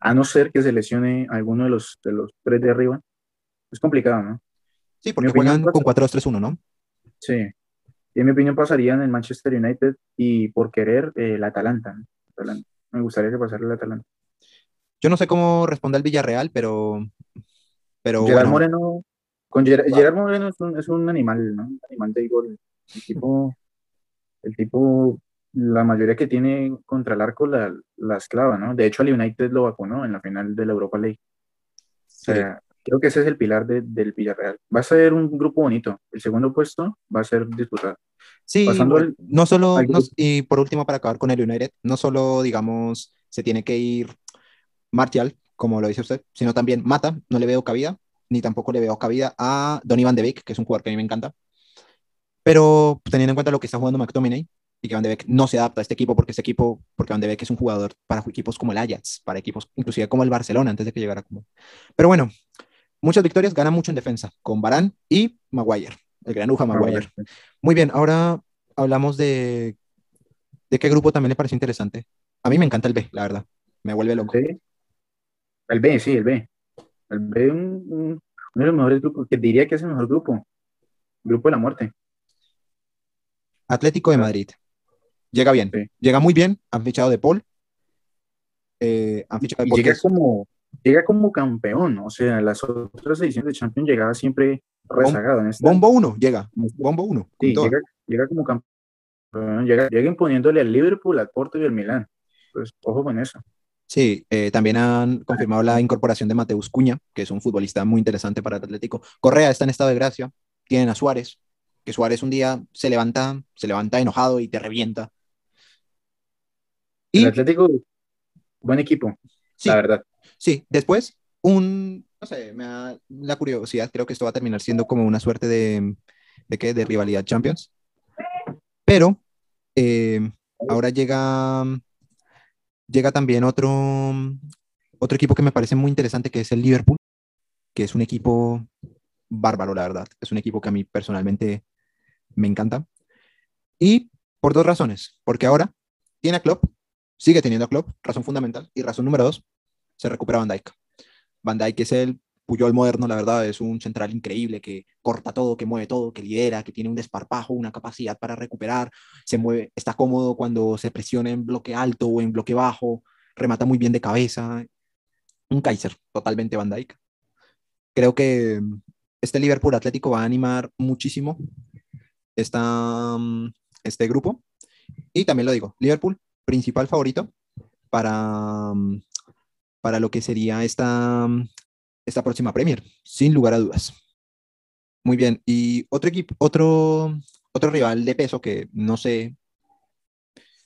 A no ser que se lesione alguno de los, de los tres de arriba. Es complicado, ¿no? Sí, porque juegan con 4-2-3-1, ¿no? Sí. Y en mi opinión pasaría en el Manchester United y por querer eh, el Atalanta, Me gustaría que pasara el Atalanta. Yo no sé cómo responde el Villarreal, pero pero Gerard Moreno, con Gerard, Moreno es un, es un, animal, ¿no? Un animal de gol. El tipo, el tipo, la mayoría que tiene contra el arco la, la esclava, ¿no? De hecho, al United lo vacunó en la final de la Europa League. O sea, creo que ese es el pilar de, del Villarreal. Va a ser un grupo bonito. El segundo puesto va a ser disputado. Sí, no solo, y por último, para acabar con el United, no solo, digamos, se tiene que ir Martial, como lo dice usted, sino también Mata, no le veo cabida, ni tampoco le veo cabida a Donny Van de Beek, que es un jugador que a mí me encanta. Pero teniendo en cuenta lo que está jugando McTominay y que Van de Beek no se adapta a este equipo porque este equipo, porque Van de Beek es un jugador para equipos como el Ajax, para equipos inclusive como el Barcelona antes de que llegara como. Pero bueno, muchas victorias, gana mucho en defensa con Barán y Maguire, el granuja Maguire. Muy bien, ahora hablamos de de qué grupo también le parece interesante. A mí me encanta el B, la verdad. Me vuelve loco. El B, sí, el B. El B es un, uno de los mejores grupos, que diría que es el mejor grupo. Grupo de la muerte. Atlético de Madrid. Llega bien. Llega muy bien. Han fichado de Paul. Eh, han fichado de Paul. llega, como, llega como campeón. O sea, las otras ediciones de Champions llegaba siempre rezagado. En Bombo 1 llega. Bombo 1. Sí, llega, llega, como campeón. Llega, llega imponiéndole al Liverpool, al Porto y al Milán. Pues ojo con eso. Sí, eh, también han confirmado la incorporación de Mateus Cuña, que es un futbolista muy interesante para el Atlético. Correa está en estado de gracia. Tienen a Suárez, que Suárez un día se levanta, se levanta enojado y te revienta. Y, el Atlético, buen equipo, la verdad. Sí, después, un, no sé, me da la curiosidad, creo que esto va a terminar siendo como una suerte de, ¿de qué? De rivalidad Champions. Pero eh, ahora llega llega también otro, otro equipo que me parece muy interesante, que es el Liverpool, que es un equipo bárbaro, la verdad. Es un equipo que a mí personalmente me encanta. Y por dos razones. Porque ahora tiene a Klopp, sigue teniendo a Klopp, razón fundamental. Y razón número dos, se recupera Van Dijk. Van Dijk es el Puyol moderno, la verdad, es un central increíble que corta todo, que mueve todo, que lidera, que tiene un desparpajo, una capacidad para recuperar, se mueve, está cómodo cuando se presiona en bloque alto o en bloque bajo. remata muy bien de cabeza. Un Kaiser, totalmente Van Dijk. Creo que este Liverpool Atlético va a animar muchísimo esta, este grupo. Y también lo digo, Liverpool, principal favorito para, para lo que sería esta, esta próxima Premier, sin lugar a dudas. Muy bien, y otro equipo, otro, otro rival de peso que no sé,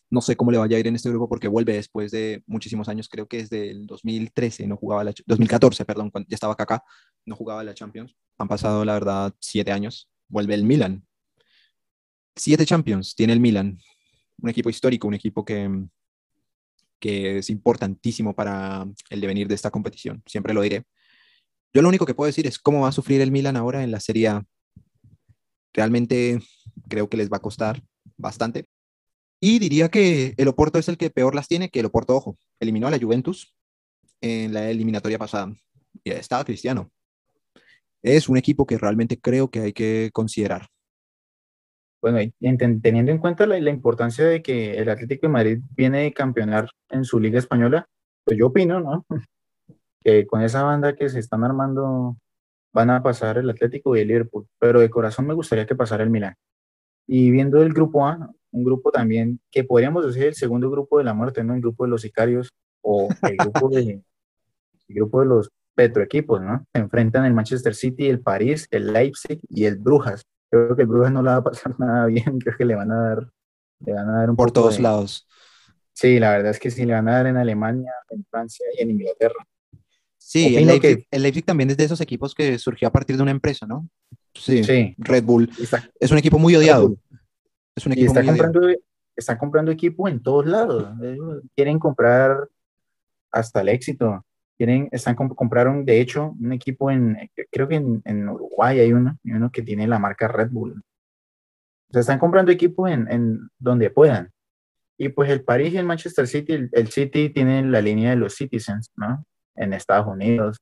no sé cómo le vaya a ir en este grupo porque vuelve después de muchísimos años, creo que es del 2013, no jugaba la, 2014, perdón, cuando ya estaba acá, no jugaba la Champions. Han pasado, la verdad, siete años. Vuelve el Milan. Siete Champions tiene el Milan. Un equipo histórico, un equipo que, que es importantísimo para el devenir de esta competición. Siempre lo diré. Yo lo único que puedo decir es cómo va a sufrir el Milan ahora en la Serie A. Realmente creo que les va a costar bastante. Y diría que el Oporto es el que peor las tiene, que el Oporto, ojo, eliminó a la Juventus en la eliminatoria pasada. Y estaba Cristiano. Es un equipo que realmente creo que hay que considerar. Bueno, teniendo en cuenta la, la, importancia de que el Atlético de Madrid viene de campeonar en su liga española, pues yo opino, ¿no? Que con esa banda que se están armando van a pasar el Atlético y el Liverpool, pero de corazón me gustaría que pasara el Milan. Y viendo el grupo A, un grupo también que podríamos decir el segundo grupo de la muerte, ¿no? El grupo de los sicarios o el grupo de, el grupo de los petroequipos, ¿no? Se enfrentan el Manchester City, el París, el Leipzig y el Brujas creo que el Brujas no le va a pasar nada bien, creo que le van a dar, le van a dar un Por todos lados. Sí, la verdad es que sí, le van a dar en Alemania, en Francia y en Inglaterra. Sí, el Leipzig, también es de esos equipos que surgió a partir de una empresa, ¿no? Sí, sí. Red Bull. es un equipo muy odiado. Es un equipo está comprando, Están comprando equipo en todos lados. Quieren comprar hasta el éxito. Tienen, están, compraron, de hecho, un equipo en, creo que en, Uruguay hay uno, uno que tiene la marca Red Bull. O sea, están comprando equipo en, en donde puedan. Y pues el París y el Manchester City, el, City tiene la línea de los Citizens, ¿no? En Estados Unidos.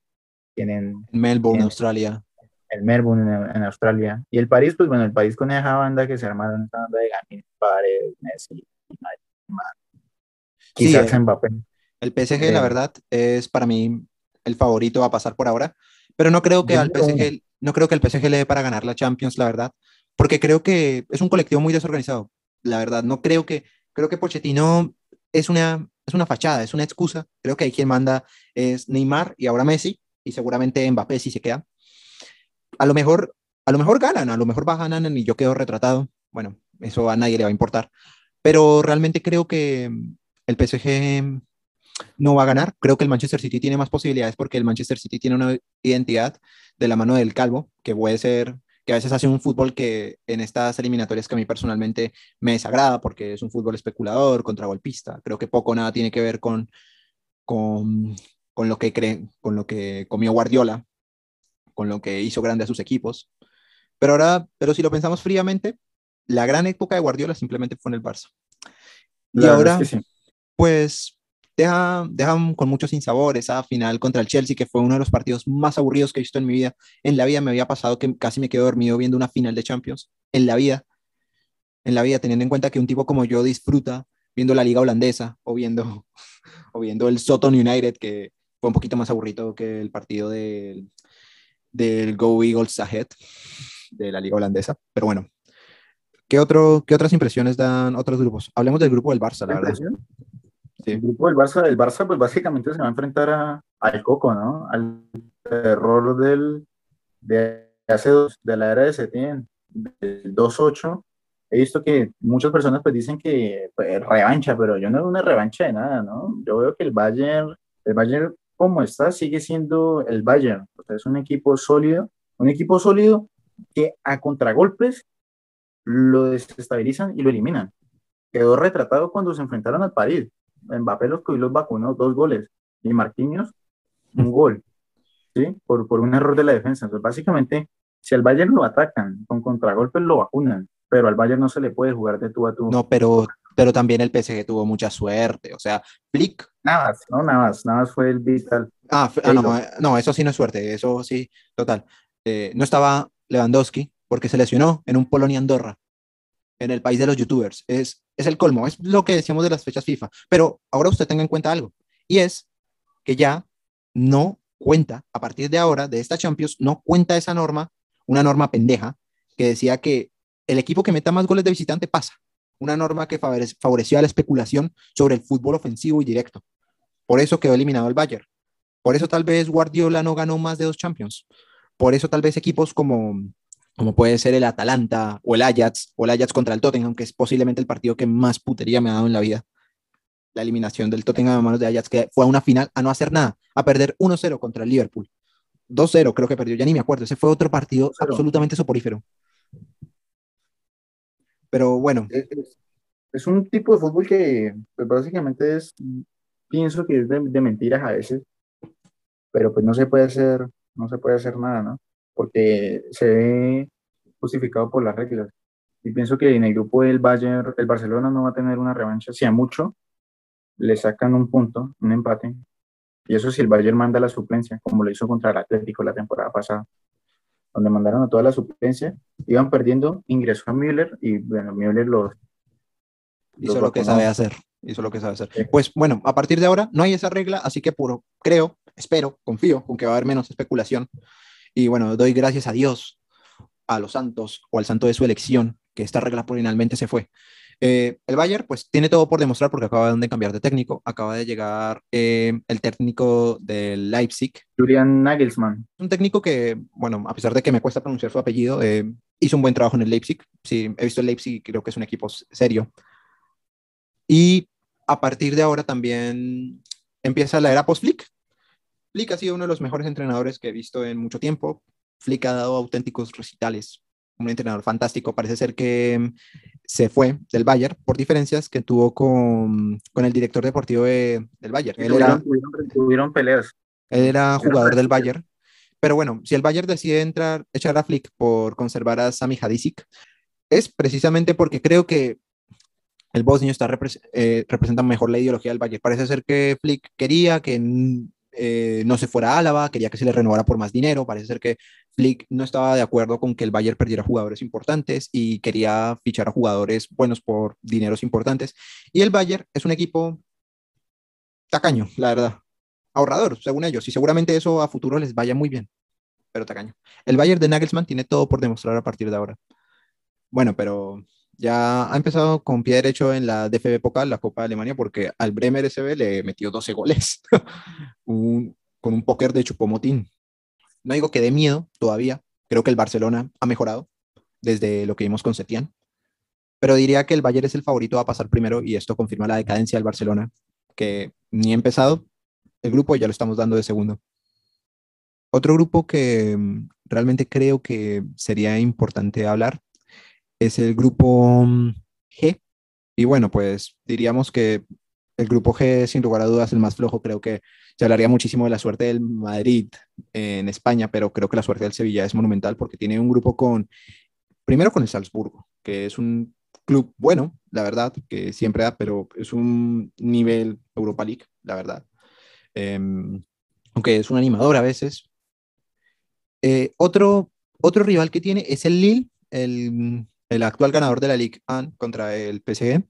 Tienen... Melbourne, Australia. El Melbourne en, Australia. Y el París, pues bueno, el París con esa banda que se armaron, esa banda de Gamin, Paredes, Messi, Quizás sí, Mbappé. El PSG, la verdad, es para mí el favorito a pasar por ahora, pero no creo que al PSG, no creo que el PSG le dé para ganar la Champions, la verdad, porque creo que es un colectivo muy desorganizado. La verdad, no creo que, creo que Pochettino es una, es una fachada, es una excusa. Creo que ahí quien manda es Neymar y ahora Messi, y seguramente Mbappé si se queda. A lo mejor, a lo mejor ganan, a lo mejor ganan y yo quedo retratado. Bueno, eso a nadie le va a importar. Pero realmente creo que el PSG no va a ganar. Creo que el Manchester City tiene más posibilidades porque el Manchester City tiene una identidad de la mano del calvo, que puede ser, que a veces hace un fútbol que en estas eliminatorias que a mí personalmente me desagrada porque es un fútbol especulador, contragolpista. Creo que poco nada tiene que ver con, con, con lo que creen, con lo que comió Guardiola, con lo que hizo grande a sus equipos. Pero ahora, pero si lo pensamos fríamente, la gran época de Guardiola simplemente fue en el Barça. Y ahora, pues deja, con mucho sinsabor esa final contra el Chelsea, que fue uno de los partidos más aburridos que he visto en mi vida. En la vida me había pasado que casi me quedo dormido viendo una final de Champions. En la vida. En la vida, teniendo en cuenta que un tipo como yo disfruta viendo la liga holandesa o viendo, o viendo el Soton United, que fue un poquito más aburrido que el partido del, del Go Eagles Ahead de la liga holandesa. Pero bueno, ¿qué, otro, ¿qué otras impresiones dan otros grupos? Hablemos del grupo del Barça, la verdad. El grupo del Barça, el Barça pues básicamente se va a enfrentar a, al Coco, ¿no? Al error del, de hace dos, de la era de Setién, del 2-8. He visto que muchas personas pues dicen que pues, revancha, pero yo no veo una revancha de nada, ¿no? Yo veo que el Bayern, el Bayern como está, sigue siendo el Bayern. Es un equipo sólido, un equipo sólido que a contragolpes lo desestabilizan y lo eliminan. Quedó retratado cuando se enfrentaron al París. Mbappé los, los vacunó, dos goles, y Marquinhos, un gol, ¿sí? Por, por un error de la defensa. Entonces, básicamente, si al Bayern lo atacan con contragolpes, lo vacunan, pero al Bayern no se le puede jugar de tú a tú. No, pero, pero también el PSG tuvo mucha suerte, o sea, Flick. Nada más, no, nada más, nada más fue el vital. Ah, ah no, eh, no, eso sí no es suerte, eso sí, total. Eh, no estaba Lewandowski porque se lesionó en un Polonia-Andorra en el país de los youtubers. Es, es el colmo, es lo que decíamos de las fechas FIFA. Pero ahora usted tenga en cuenta algo. Y es que ya no cuenta, a partir de ahora, de esta Champions, no cuenta esa norma, una norma pendeja, que decía que el equipo que meta más goles de visitante pasa. Una norma que favorecía la especulación sobre el fútbol ofensivo y directo. Por eso quedó eliminado el Bayern. Por eso tal vez Guardiola no ganó más de dos Champions. Por eso tal vez equipos como, como puede ser el Atalanta o el Ajax o el Ajax contra el Tottenham, que es posiblemente el partido que más putería me ha dado en la vida. La eliminación del Tottenham a manos de Ajax, que fue a una final a no hacer nada, a perder 1-0 contra el Liverpool. 2-0 creo que perdió, ya ni me acuerdo. Ese fue otro partido absolutamente soporífero. Pero bueno. Es, un tipo de fútbol que pues, básicamente es, pienso que es de, mentiras a veces, pero pues no se puede hacer, no se puede hacer nada, ¿no? Porque se ve justificado por las reglas. Y pienso que en el grupo del Bayern, el Barcelona no va a tener una revancha, si a mucho le sacan un punto, un empate, y eso si el Bayern manda la suplencia, como lo hizo contra el Atlético la temporada pasada donde mandaron a toda la suplencia, iban perdiendo, ingresó a Müller y bueno, Müller los... Hizo lo que sabe hacer, hizo lo que sabe hacer. Pues bueno, a partir de ahora no hay esa regla, así que puro, creo, espero, confío, con que va a haber menos especulación. Y bueno, doy gracias a Dios, a los santos o al santo de su elección, que esta regla finalmente se fue. Eh, el Bayern, pues tiene todo por demostrar porque acaba de cambiar de técnico. Acaba de llegar eh, el técnico del Leipzig. Julian Nagelsmann. Un técnico que, bueno, a pesar de que me cuesta pronunciar su apellido, eh, hizo un buen trabajo en el Leipzig. Sí, he visto el Leipzig y creo que es un equipo serio. Y a partir de ahora también empieza la era post-Flick. Flick ha sido uno de los mejores entrenadores que he visto en mucho tiempo. Flick ha dado auténticos recitales un entrenador fantástico. Parece ser que mm, se fue del Bayern por diferencias que tuvo con, con el director deportivo del Bayern. Él era, tuvieron, peleas. Él era jugador del Bayern. Pero bueno, si el Bayern decide entrar, echar a Flick por conservar a Sami Hadisic, es precisamente porque creo que el bosnio está eh, representa mejor la ideología del Bayern. Parece ser que Flick quería que eh, no se fuera a Álava, quería que se le renovara por más dinero. Parece ser que Flick no estaba de acuerdo con que el Bayern perdiera jugadores importantes y quería fichar a jugadores buenos por dineros importantes. Y el Bayern es un equipo tacaño, la verdad. Ahorrador, según ellos. Y seguramente eso a futuro les vaya muy bien. Pero tacaño. El Bayern de Nagelsmann tiene todo por demostrar a partir de ahora. Bueno, pero ya ha empezado con pie derecho en la DFB Pokal, la Copa de Alemania, porque al Bremer SB le metió 12 goles con un póker de chupomotín. No digo que dé miedo todavía, creo que el Barcelona ha mejorado desde lo que vimos con Setién, pero diría que el Bayern es el favorito a pasar primero y esto confirma la decadencia del Barcelona, que ni ha empezado el grupo y ya lo estamos dando de segundo. Otro grupo que mm, realmente creo que sería importante hablar es el grupo mm, G. Y bueno, pues diríamos que el grupo G, sin lugar a dudas, el más flojo. Creo que se hablaría muchísimo de la suerte del Madrid en España, pero creo que la suerte del Sevilla es monumental porque tiene un grupo con, primero con el Salzburgo, que es un club bueno, la verdad, que siempre da, pero es un nivel Europa League, la verdad. Em, aunque es un animador a veces. Eh, otro, otro rival que tiene es el Lille, el el actual ganador de la Ligue 1 contra el PSG,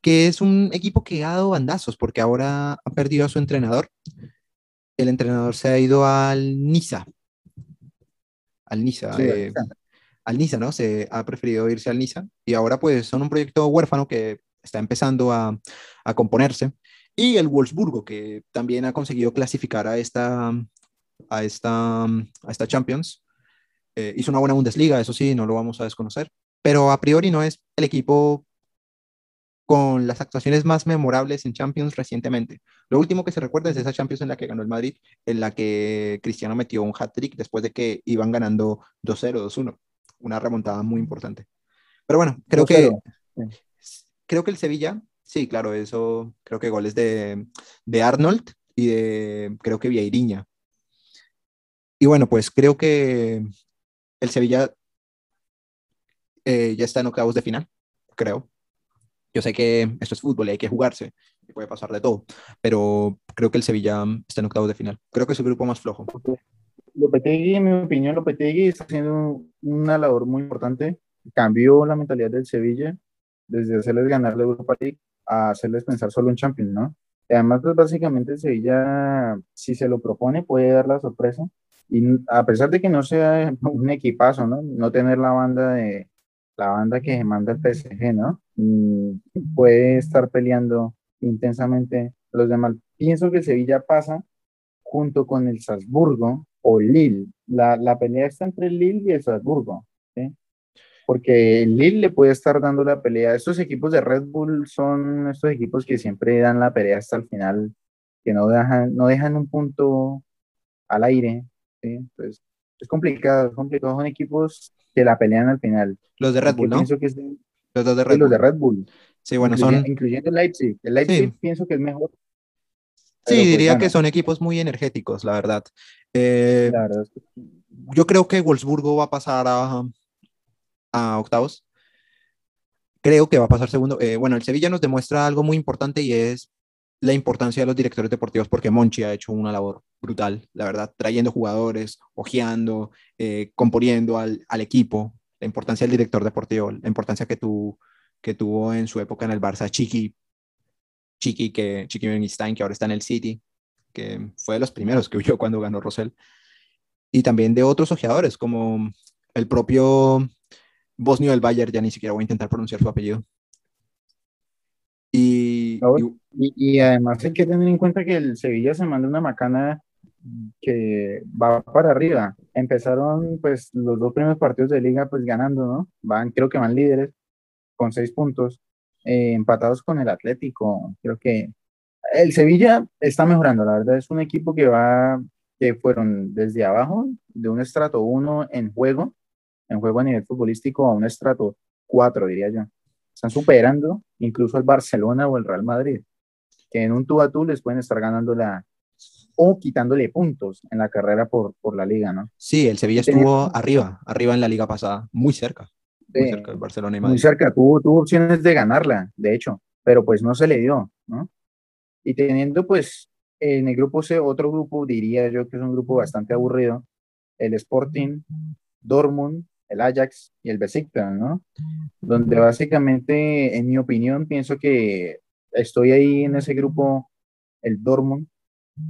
que es un equipo que ha dado bandazos porque ahora ha perdido a su entrenador. El entrenador se ha ido al Niza. Al Niza. Eh, al Niza, ¿no? Se ha preferido irse al Niza y ahora pues son un proyecto huérfano que está empezando a, a componerse. Y el Wolfsburgo, que también ha conseguido clasificar a esta, a esta, a esta Champions. Eh, hizo una buena Bundesliga, eso sí, no lo vamos a desconocer pero a priori no es el equipo con las actuaciones más memorables en Champions recientemente. Lo último que se recuerda es esa Champions en la que ganó el Madrid, en la que Cristiano metió un hat-trick después de que iban ganando 2-0, 2-1. Una remontada muy importante. Pero bueno, creo que, creo que el Sevilla, sí, claro, eso, creo que goles de, de Arnold y de, creo que Vieiriña. Y bueno, pues creo que el Sevilla eh, ya está en octavos de final, creo. Yo sé que esto es fútbol y hay que jugarse, y puede pasar de todo, pero creo que el Sevilla está en octavos de final. Creo que es el grupo más flojo. Lopetegui, en mi opinión, Lopetegui está haciendo una labor muy importante. Cambió la mentalidad del Sevilla desde hacerles ganar la Europa League a hacerles pensar solo en Champions, ¿no? además, pues básicamente Sevilla, si se lo propone, puede dar la sorpresa. Y a pesar de que no sea un equipazo, ¿no? No tener la banda de la banda que manda el PSG, ¿no? Puede estar peleando intensamente los demás. Pienso que Sevilla pasa junto con el Salzburgo o Lille. La, la pelea está entre el Lille y el Salzburgo, ¿sí? Porque el Lille le puede estar dando la pelea. Estos equipos de Red Bull son estos equipos que siempre dan la pelea hasta el final, que no dejan, no dejan un punto al aire, ¿sí? Entonces, es complicado, es complicado. Son equipos que la pelean al final. Los de Red Bull, ¿no? Que es los dos de Red, Bull. Los de Red Bull. Sí, bueno, son... Incluyendo el Leipzig. El Leipzig pienso que es mejor. Sí, pues, diría que son equipos muy energéticos, la verdad. Eh, la verdad Yo creo que Wolfsburgo va a pasar a, a octavos. Creo que va a pasar segundo. Eh, bueno, el Sevilla nos demuestra algo muy importante y es la importancia de los directores deportivos, porque Monchi ha hecho una labor brutal, la verdad, trayendo jugadores, ojeando, eh, componiendo al, al, equipo, la importancia del director deportivo, la importancia que, tu, que tuvo en su época en el Barça, Chiqui, Chiqui, que, Chiqui Benstein, que ahora está en el City, que fue de los primeros que huyó cuando ganó Rosell, y también de otros ojeadores, como el propio Bosnio del Bayern, ya ni siquiera voy a intentar pronunciar su apellido, y, y, además hay que tener en cuenta que el Sevilla se manda una macana que va para arriba. Empezaron pues los dos primeros partidos de liga pues ganando, ¿no? Van, creo que van líderes con seis puntos, eh, empatados con el Atlético. Creo que el Sevilla está mejorando, la verdad es un equipo que va, que fueron desde abajo, de un estrato 1 en juego, en juego a nivel futbolístico, a un estrato 4, diría yo están superando incluso al Barcelona o el Real Madrid, que en un tú a tú les pueden estar ganando la o quitándole puntos en la carrera por, por la liga, ¿no? Sí, el Sevilla estuvo arriba, arriba en la liga pasada, muy cerca. Muy cerca del Barcelona y Madrid. Muy cerca, tuvo, tuvo opciones de ganarla, de hecho, pero pues no se le dio, ¿no? Y teniendo pues en el grupo C, otro grupo, diría yo que es un grupo bastante aburrido, el Sporting, Dortmund, el Ajax y el Besiktas, ¿no? Donde básicamente, en mi opinión, pienso que estoy ahí en ese grupo, el Dortmund.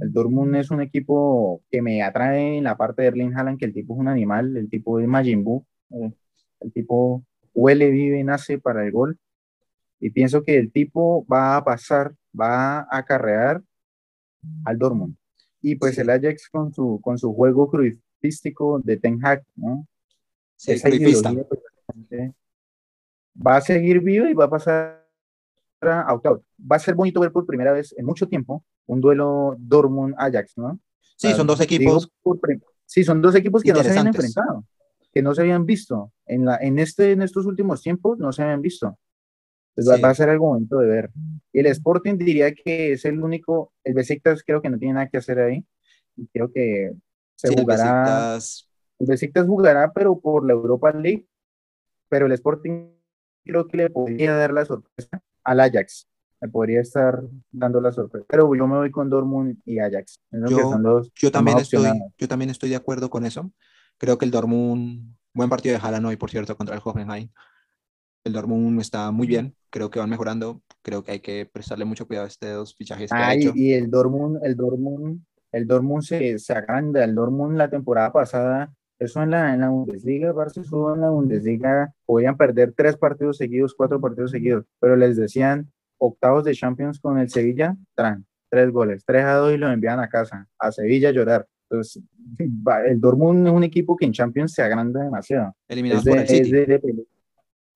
El Dortmund es un equipo que me atrae en la parte de Erling Haaland, que el tipo es un animal, el tipo es Majin Buu, eh, el tipo huele, vive, nace para el gol. Y pienso que el tipo va a pasar, va a acarrear al Dortmund. Y pues el Ajax con su, con su juego crucístico de Ten Hag, ¿no? Esa ideología pues, va a seguir vivo y va a pasar a octavos. Va a ser bonito ver por primera vez en mucho tiempo un duelo Dortmund-Ajax, ¿no? Sí, son dos equipos. sí, son dos equipos que no se habían enfrentado, que no se habían visto. En, la, en, este, en estos últimos tiempos no se habían visto. Entonces va, a ser el momento de ver. El Sporting diría que es el único, el Besiktas creo que no tiene nada que hacer ahí. Y creo que se jugará. El Besiktas jugará, pero por la Europa League, pero el Sporting creo que le podría dar la sorpresa al Ajax. Le podría estar dando la sorpresa. Pero yo me voy con Dortmund y Ajax. Yo, también estoy, yo también estoy de acuerdo con eso. Creo que el Dortmund, buen partido de Haaland hoy, por cierto, contra el Hoffenheim. El Dortmund está muy bien, creo que van mejorando, creo que hay que prestarle mucho cuidado a estos fichajes que ha hecho. Y el Dortmund, el Dortmund, el Dortmund se, se agranda, el Dortmund la temporada pasada eso en la, en la Bundesliga, Barça estuvo en la Bundesliga, podían perder tres partidos seguidos, cuatro partidos seguidos, pero les decían octavos de Champions con el Sevilla, tran, tres goles, tres a dos y lo envían a casa, a Sevilla a llorar. Entonces, el Dortmund es un equipo que en Champions se agranda demasiado. Eliminado por el City.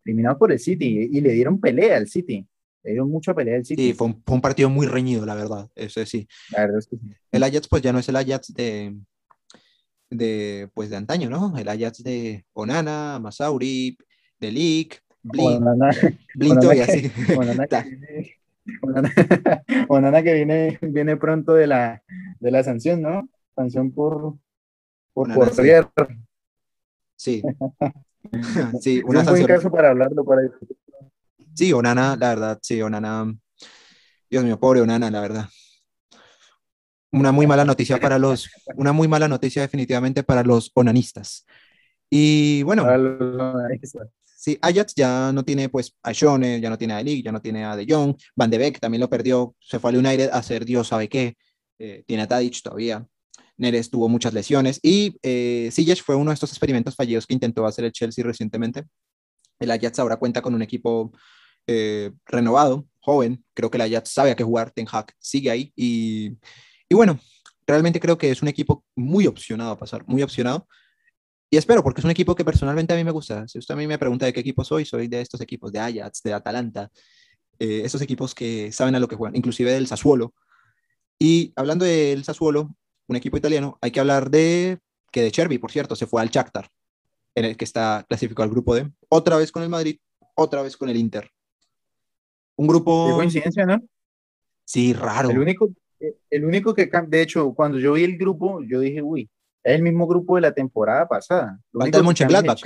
eliminado por el City y le dieron pelea al City. Le dieron mucha pelea al City. Sí, fue un, fue un, partido muy reñido, la verdad. Eso sí. La verdad es que sí. El Ajax, pues ya no es el Ajax de, de, pues, de antaño, ¿no? El Ajax de Onana, Masauri, de Leak, Blinto y así. Onana, que viene, viene pronto de la, de la sanción, ¿no? Sanción por, por correr. Sí. sí, una es un buen caso para hablarlo para Sí, Onana, la verdad, sí, Onana. Dios mío, pobre Onana, la verdad una muy mala noticia para los, una muy mala noticia definitivamente para los onanistas. Y bueno, Sí, Ajax ya no tiene pues a Schone, ya no tiene a Lig, ya no tiene a De Jong, Van de Beek también lo perdió, se fue al United a hacer Dios sabe qué, eh, tiene a Tadic todavía, Neres tuvo muchas lesiones. Y eh, fue uno de estos experimentos fallidos que intentó hacer el Chelsea recientemente. El Ajax ahora cuenta con un equipo eh, renovado, joven, creo que el Ajax sabe a qué jugar, Ten Hag sigue ahí y, y bueno, realmente creo que es un equipo muy opcionado a pasar, muy opcionado y espero, porque es un equipo que personalmente a mí me gusta. Si usted a mí me pregunta de qué equipo soy, soy de estos equipos, de Ajax, de Atalanta, eh, esos equipos que saben a lo que juegan, inclusive del Sassuolo. Y hablando del Sassuolo, un equipo italiano, hay que hablar de que de Cherby, por cierto, se fue al Shakhtar, en el que está clasificado al grupo D, otra vez con el Madrid, otra vez con el Inter. Un grupo... Qué coincidencia, ¿no? Sí, raro. El único, el único que, de hecho, cuando yo vi el grupo, yo dije, uy, es el mismo grupo de la temporada pasada. Falta el Mönchengladbach.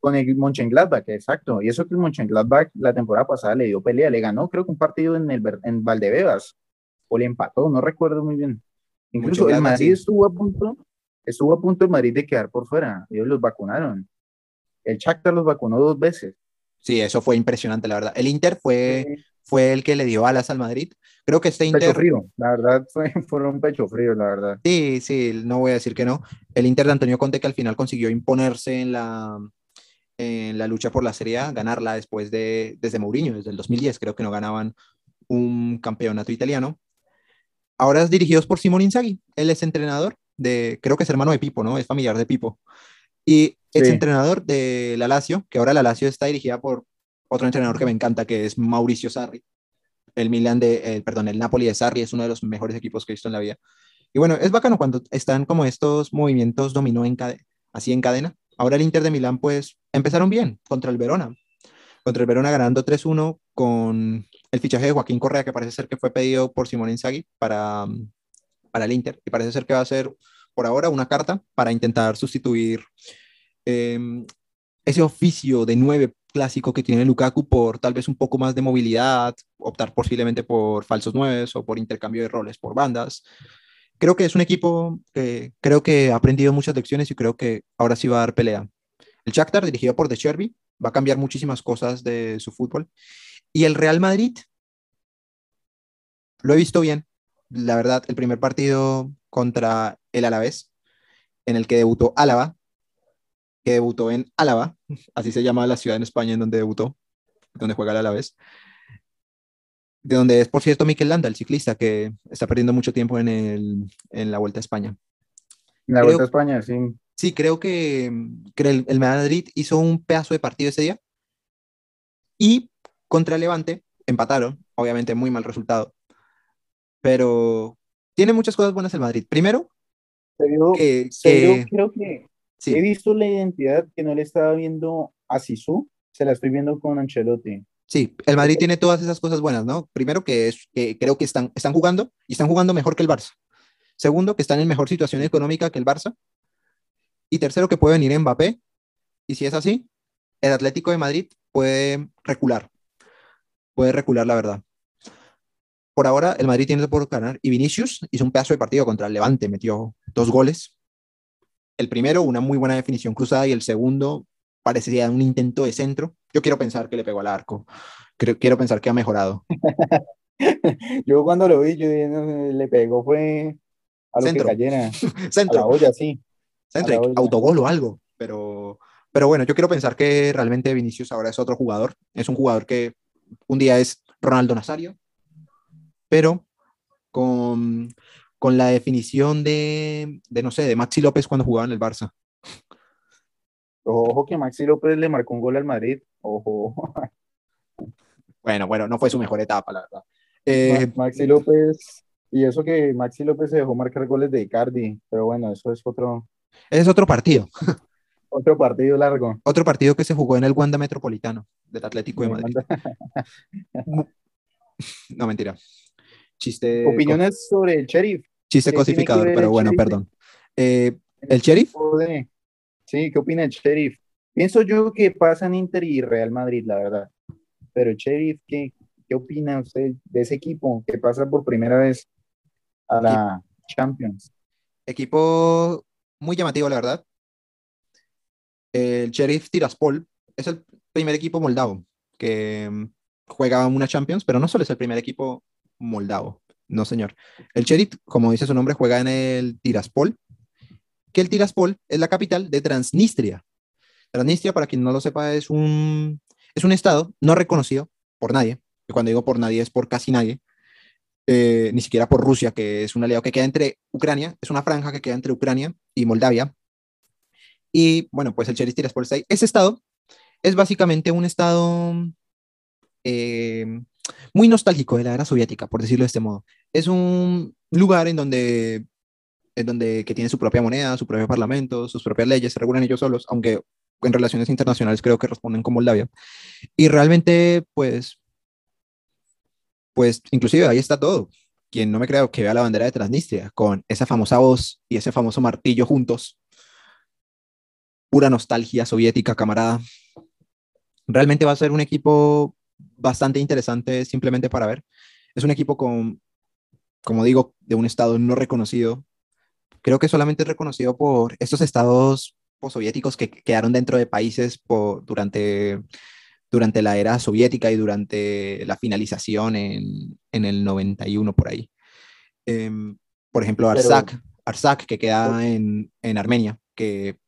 Con el Mönchengladbach, exacto. Y eso que el Mönchengladbach la temporada pasada le dio pelea, le ganó creo que un partido en, el, en Valdebebas, o le empató, no recuerdo muy bien. Incluso el Madrid estuvo a punto, estuvo a punto el Madrid de quedar por fuera. Ellos los vacunaron. El Shakhtar los vacunó dos veces. Sí, eso fue impresionante, la verdad. El Inter fue, fue el que le dio alas al Madrid. Creo que este Inter... Pecho frío, la verdad, fue, un pecho frío, la verdad. Sí, sí, no voy a decir que no. El Inter de Antonio Conte que al final consiguió imponerse en la, en la lucha por la Serie A, ganarla después de, desde Mourinho, desde el 2010, creo que no ganaban un campeonato italiano. Ahora es dirigidos por Simón Inzaghi, él es entrenador de, creo que es hermano de Pipo, ¿no? Es familiar de Pipo. Y es entrenador de la Lazio, que ahora la Lazio está dirigida por otro entrenador que me encanta, que es Mauricio Sarri. El Milan de, perdón, el Napoli de Sarri es uno de los mejores equipos que he visto en la vida. Y bueno, es bacano cuando están como estos movimientos dominó en así en cadena. Ahora el Inter de Milán, pues, empezaron bien contra el Verona. Contra el Verona ganando 3-1 con el fichaje de Joaquín Correa, que parece ser que fue pedido por Simón Inzaghi para, para el Inter. Y parece ser que va a ser, por ahora, una carta para intentar sustituir em, ese oficio de nueve clásico que tiene Lukaku por tal vez un poco más de movilidad, optar posiblemente por falsos nueves o por intercambio de roles por bandas. Creo que es un equipo que creo que ha aprendido muchas lecciones y creo que ahora sí va a dar pelea. El Shakhtar, dirigido por De Cherby, va a cambiar muchísimas cosas de su fútbol. Y el Real Madrid, lo he visto bien. La verdad, el primer partido contra el Alavés, en el que debutó Álava, que debutó en Álava, así se llama la ciudad en España en donde debutó, donde juega el Alavés. De donde es, por cierto, Mikel Landa, el ciclista, que está perdiendo mucho tiempo en, el, en la Vuelta a España. En la Vuelta a España, sí. Sí, creo que, el, el Madrid hizo un pedazo de partido ese día. Y contra el Levante empataron, obviamente muy mal resultado. Pero tiene muchas cosas buenas el Madrid. Primero, que, creo que He visto la identidad que no le estaba viendo a Sisu, se la estoy viendo con Ancelotti. Sí, el Madrid tiene todas esas cosas buenas, ¿no? Primero que, es, que creo que están, están jugando y están jugando mejor que el Barça. Segundo, que están en mejor situación económica que el Barça. Y tercero, que puede venir Mbappé. Y si es así, el Atlético de Madrid puede recular. Puede recular, la verdad. Por ahora, el Madrid tiene por ganar. Y Vinicius hizo un pedazo de partido contra el Levante, metió dos goles el primero, una muy buena definición cruzada, y el segundo parecía un intento de centro. Yo quiero pensar que le pegó al arco. quiero pensar que ha mejorado. yo cuando lo vi, yo le pegó fue a lo centro. que cayera. centro. A la olla, sí. Centro, autogol o algo. Pero, pero bueno, yo quiero pensar que realmente Vinicius ahora es otro jugador. Es un jugador que un día es Ronaldo Nazario, pero con, con la definición de, de, no sé, de Maxi López cuando jugaba en el Barça. Ojo que Maxi López le marcó un gol al Madrid. Ojo. Bueno, bueno, no fue su mejor etapa, la verdad. Eh, Maxi López, y eso que Maxi López se dejó marcar goles de Icardi, pero bueno, eso es otro. Es otro partido. Otro partido largo. Otro partido que se jugó en el Wanda Metropolitano del Atlético de Madrid. no, mentira. Chiste. Opiniones sobre el sheriff. Chiste cosificador, pero bueno, perdón. Eh, ¿El sheriff? Sí, ¿qué opina el sheriff? Pienso yo que pasan Inter y Real Madrid, la verdad. Pero el sheriff, ¿qué, qué opina usted de ese equipo que pasa por primera vez a la Champions? Equipo muy llamativo, la verdad. El sheriff Tiraspol es el, primer equipo moldavo que mm, juega una Champions, pero no solo es el primer equipo moldavo, no señor. El Sheriff, como dice su nombre, juega en el Tiraspol, que el Tiraspol es la capital de Transnistria. Transnistria, para quien no lo sepa, es un, es un estado no reconocido por nadie. Y cuando digo por nadie es por casi nadie, eh, ni siquiera por Rusia, que es un aliado que queda entre Ucrania, es una franja que queda entre Ucrania y Moldavia. Y bueno, pues el Sheriff Tiraspol está ahí. Ese estado es básicamente un estado eh, muy nostálgico de la era soviética, por decirlo de este modo. Es un lugar en donde, en donde que tiene su propia moneda, su propio parlamento, sus propias leyes, se regulan ellos solos, aunque en relaciones internacionales creo que responden con Moldavia. Y realmente, pues, pues, inclusive ahí está todo. Quien no me creo que vea la bandera de Transnistria con esa famosa voz y ese famoso martillo juntos. Pura nostalgia soviética, camarada realmente va a ser un equipo bastante interesante simplemente para ver. Es un equipo con, como digo, de un estado no reconocido. Creo que solamente es reconocido por estos estados soviéticos que quedaron dentro de países durante, durante la era soviética y durante la finalización en, en el 91 por ahí. Em, por ejemplo, Arsak, Arsak que queda en, en Armenia, que,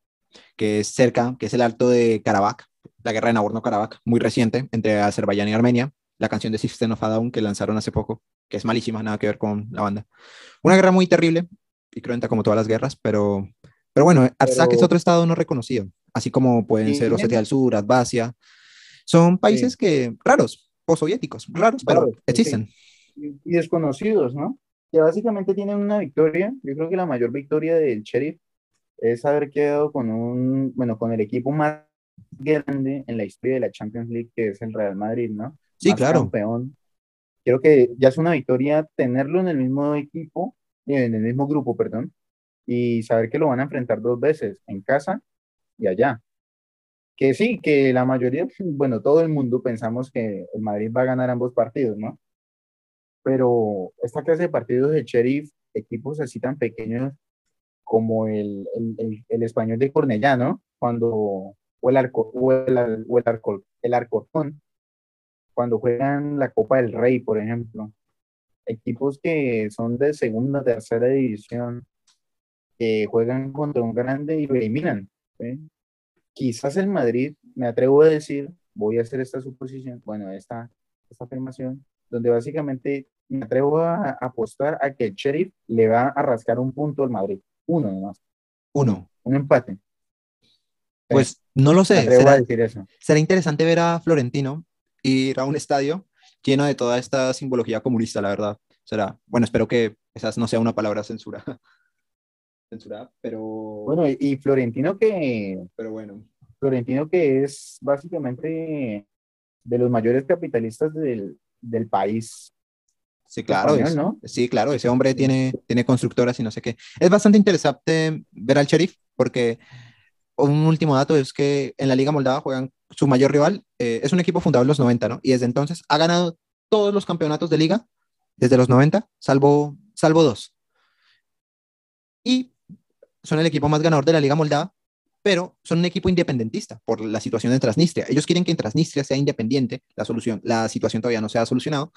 que es cerca, que es el alto de Karabakh, la guerra de Nagorno-Karabakh, muy reciente, entre Azerbaiyán y Armenia, la canción de System of a Down que lanzaron hace poco, que es malísima, nada que ver con la banda. Una guerra muy terrible y cruenta como todas las guerras, pero, pero bueno, Artsakh es otro estado no reconocido, así como pueden ser Osetia del Sur, Advasia. Son países que, raros, o soviéticos, raros, pero existen. Y desconocidos, ¿no? Que básicamente tienen una victoria, yo creo que la mayor victoria del Sheriff es haber quedado con un, bueno, con el equipo más grande en la historia de la Champions League, que es el Real Madrid, ¿no? Sí, claro. Campeón. Creo que ya es una victoria tenerlo en el mismo equipo, en el mismo grupo, perdón, y saber que lo van a enfrentar dos veces, en casa y allá. Que sí, que la mayoría, bueno, todo el mundo pensamos que el Madrid va a ganar ambos partidos, ¿no? Pero esta clase de partidos de Sheriff, equipos así tan pequeños como el, el, el, español de Cornellá, ¿no? Cuando o el, arco, o el, o el, arco, el Arcortón, cuando juegan la Copa del Rey, por ejemplo. Equipos que son de segunda, tercera división, que juegan contra un grande y lo eliminan. Quizás el Madrid, me atrevo a decir, voy a hacer esta suposición, bueno, esta, esta afirmación, donde básicamente me atrevo a apostar a que el Sheriff le va a rascar un punto al Madrid. Uno nomás. Uno. Un empate. Pues no lo sé. Será, será, interesante ver a Florentino ir a un estadio lleno de toda esta simbología comunista, la verdad. Será, bueno, espero que esa no sea una palabra censura. Censurada, pero... Bueno, y Florentino que... Pero bueno. Florentino que es básicamente de los mayores capitalistas del, del país. Sí, claro, ¿no? sí, claro, ese hombre tiene, tiene constructoras y no sé qué. Es bastante interesante ver al sheriff porque un último dato es que en la Liga Moldava juegan su mayor rival, eh, es un equipo fundado en los 90, ¿no? Y desde entonces ha ganado todos los campeonatos de liga desde los 90, salvo, salvo dos. Y son el equipo más ganador de la Liga Moldava, pero son un equipo independentista por la situación de Transnistria. Ellos quieren que Transnistria sea independiente, la, solución, la situación todavía no se ha solucionado.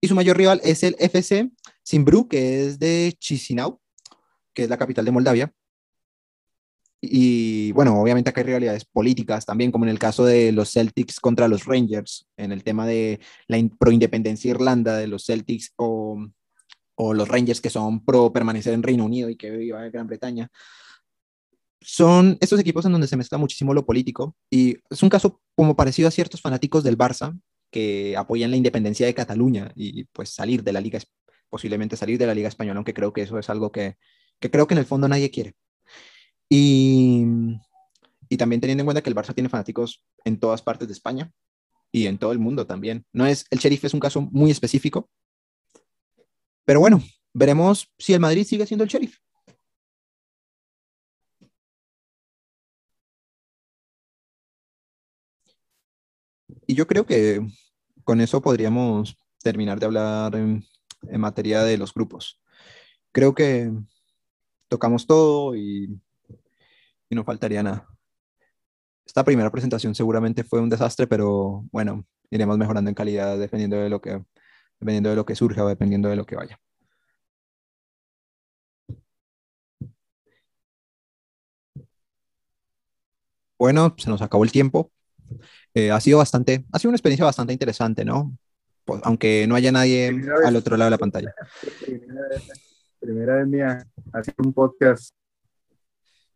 Y su mayor rival es el FC Simbru, que es de Chisinau, que es la capital de Moldavia. Y bueno, obviamente acá hay rivalidades políticas también, como en el caso de los Celtics contra los Rangers, en el tema de la pro-independencia Irlanda de los Celtics o, o, los Rangers que son pro permanecer en Reino Unido y que viva Gran Bretaña. Son estos equipos en donde se mezcla muchísimo lo político y es un caso como parecido a ciertos fanáticos del Barça que apoyan la independencia de Cataluña y pues salir de la liga, posiblemente salir de la liga española, aunque creo que eso es algo que, que creo que en el fondo nadie quiere. Y, y también teniendo en cuenta que el Barça tiene fanáticos en todas partes de España y en todo el mundo también. No es, el Sheriff es un caso muy específico, pero bueno, veremos si el Madrid sigue siendo el Sheriff. Y yo creo que con eso podríamos terminar de hablar en, en materia de los grupos. Creo que tocamos todo y y no faltaría nada. esta primera presentación seguramente fue un desastre, pero bueno, iremos mejorando en calidad dependiendo de lo que, dependiendo de lo que surja o dependiendo de lo que vaya. Bueno, se nos acabó el tiempo. Eh, ha sido bastante, ha sido una experiencia bastante interesante, ¿no? Pues, aunque no haya nadie al otro lado de la pantalla. Primera vez, mía, hacer un podcast.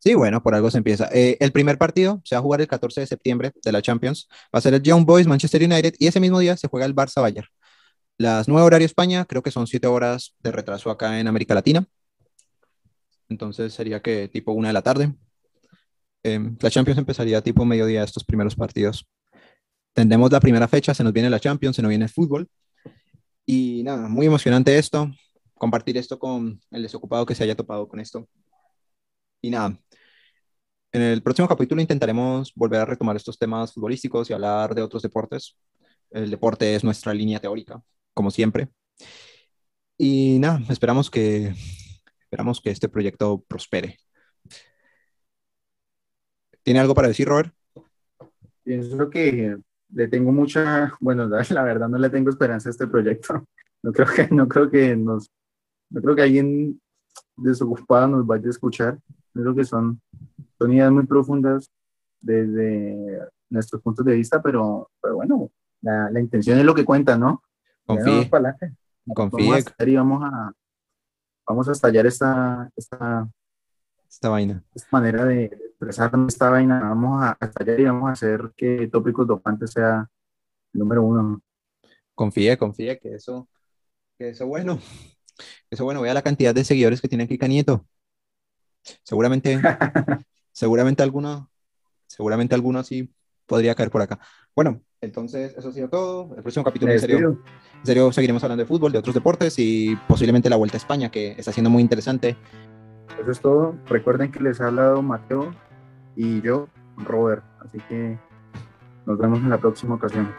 Sí, bueno, por algo se empieza. Eh, el primer partido se va a jugar el 14 de septiembre de la Champions. Va a ser el Young Boys Manchester United y ese mismo día se juega el Barça Bayern. Las 9 horario España, creo que son 7 horas de retraso acá en América Latina. Entonces sería que tipo una de la tarde. Em, la Champions empezaría tipo mediodía estos primeros partidos. Tendremos la primera fecha, se nos viene la Champions, se nos viene el fútbol. Y nada, muy emocionante esto, compartir esto con el desocupado que se haya topado con esto. Y nada, en el próximo capítulo intentaremos volver a retomar estos temas futbolísticos y hablar de otros deportes. El deporte es nuestra línea teórica, como siempre. Y nada, esperamos que, esperamos que este proyecto prospere. ¿Tiene algo para decir, Robert? Pienso que le tengo mucha, bueno, la, verdad no le tengo esperanza a este proyecto. No creo que, no creo que nos, no creo que alguien desocupado nos vaya a escuchar. Creo que son, son ideas muy profundas desde nuestros puntos de vista, pero, pero bueno, la, la intención es lo que cuenta, ¿no? Confíe. Confíe. Vamos a, vamos a, vamos a estallar esta, esta, esta vaina. Esta manera de expresar esta vaina, vamos a estallar y vamos a hacer que Tópicos Dopantes sea el número uno. Confíe, confíe que eso, que eso bueno. Eso bueno, vea la cantidad de seguidores que tiene aquí Canieto. Seguramente, seguramente alguno, seguramente alguno sí podría caer por acá. Bueno, entonces eso ha sido todo. El próximo capítulo en serio, en serio seguiremos hablando de fútbol, de otros deportes y posiblemente la Vuelta a España, que está siendo muy interesante. Eso es todo. Recuerden que les ha hablado Mateo y yo, Robert. Así que nos vemos en la próxima ocasión.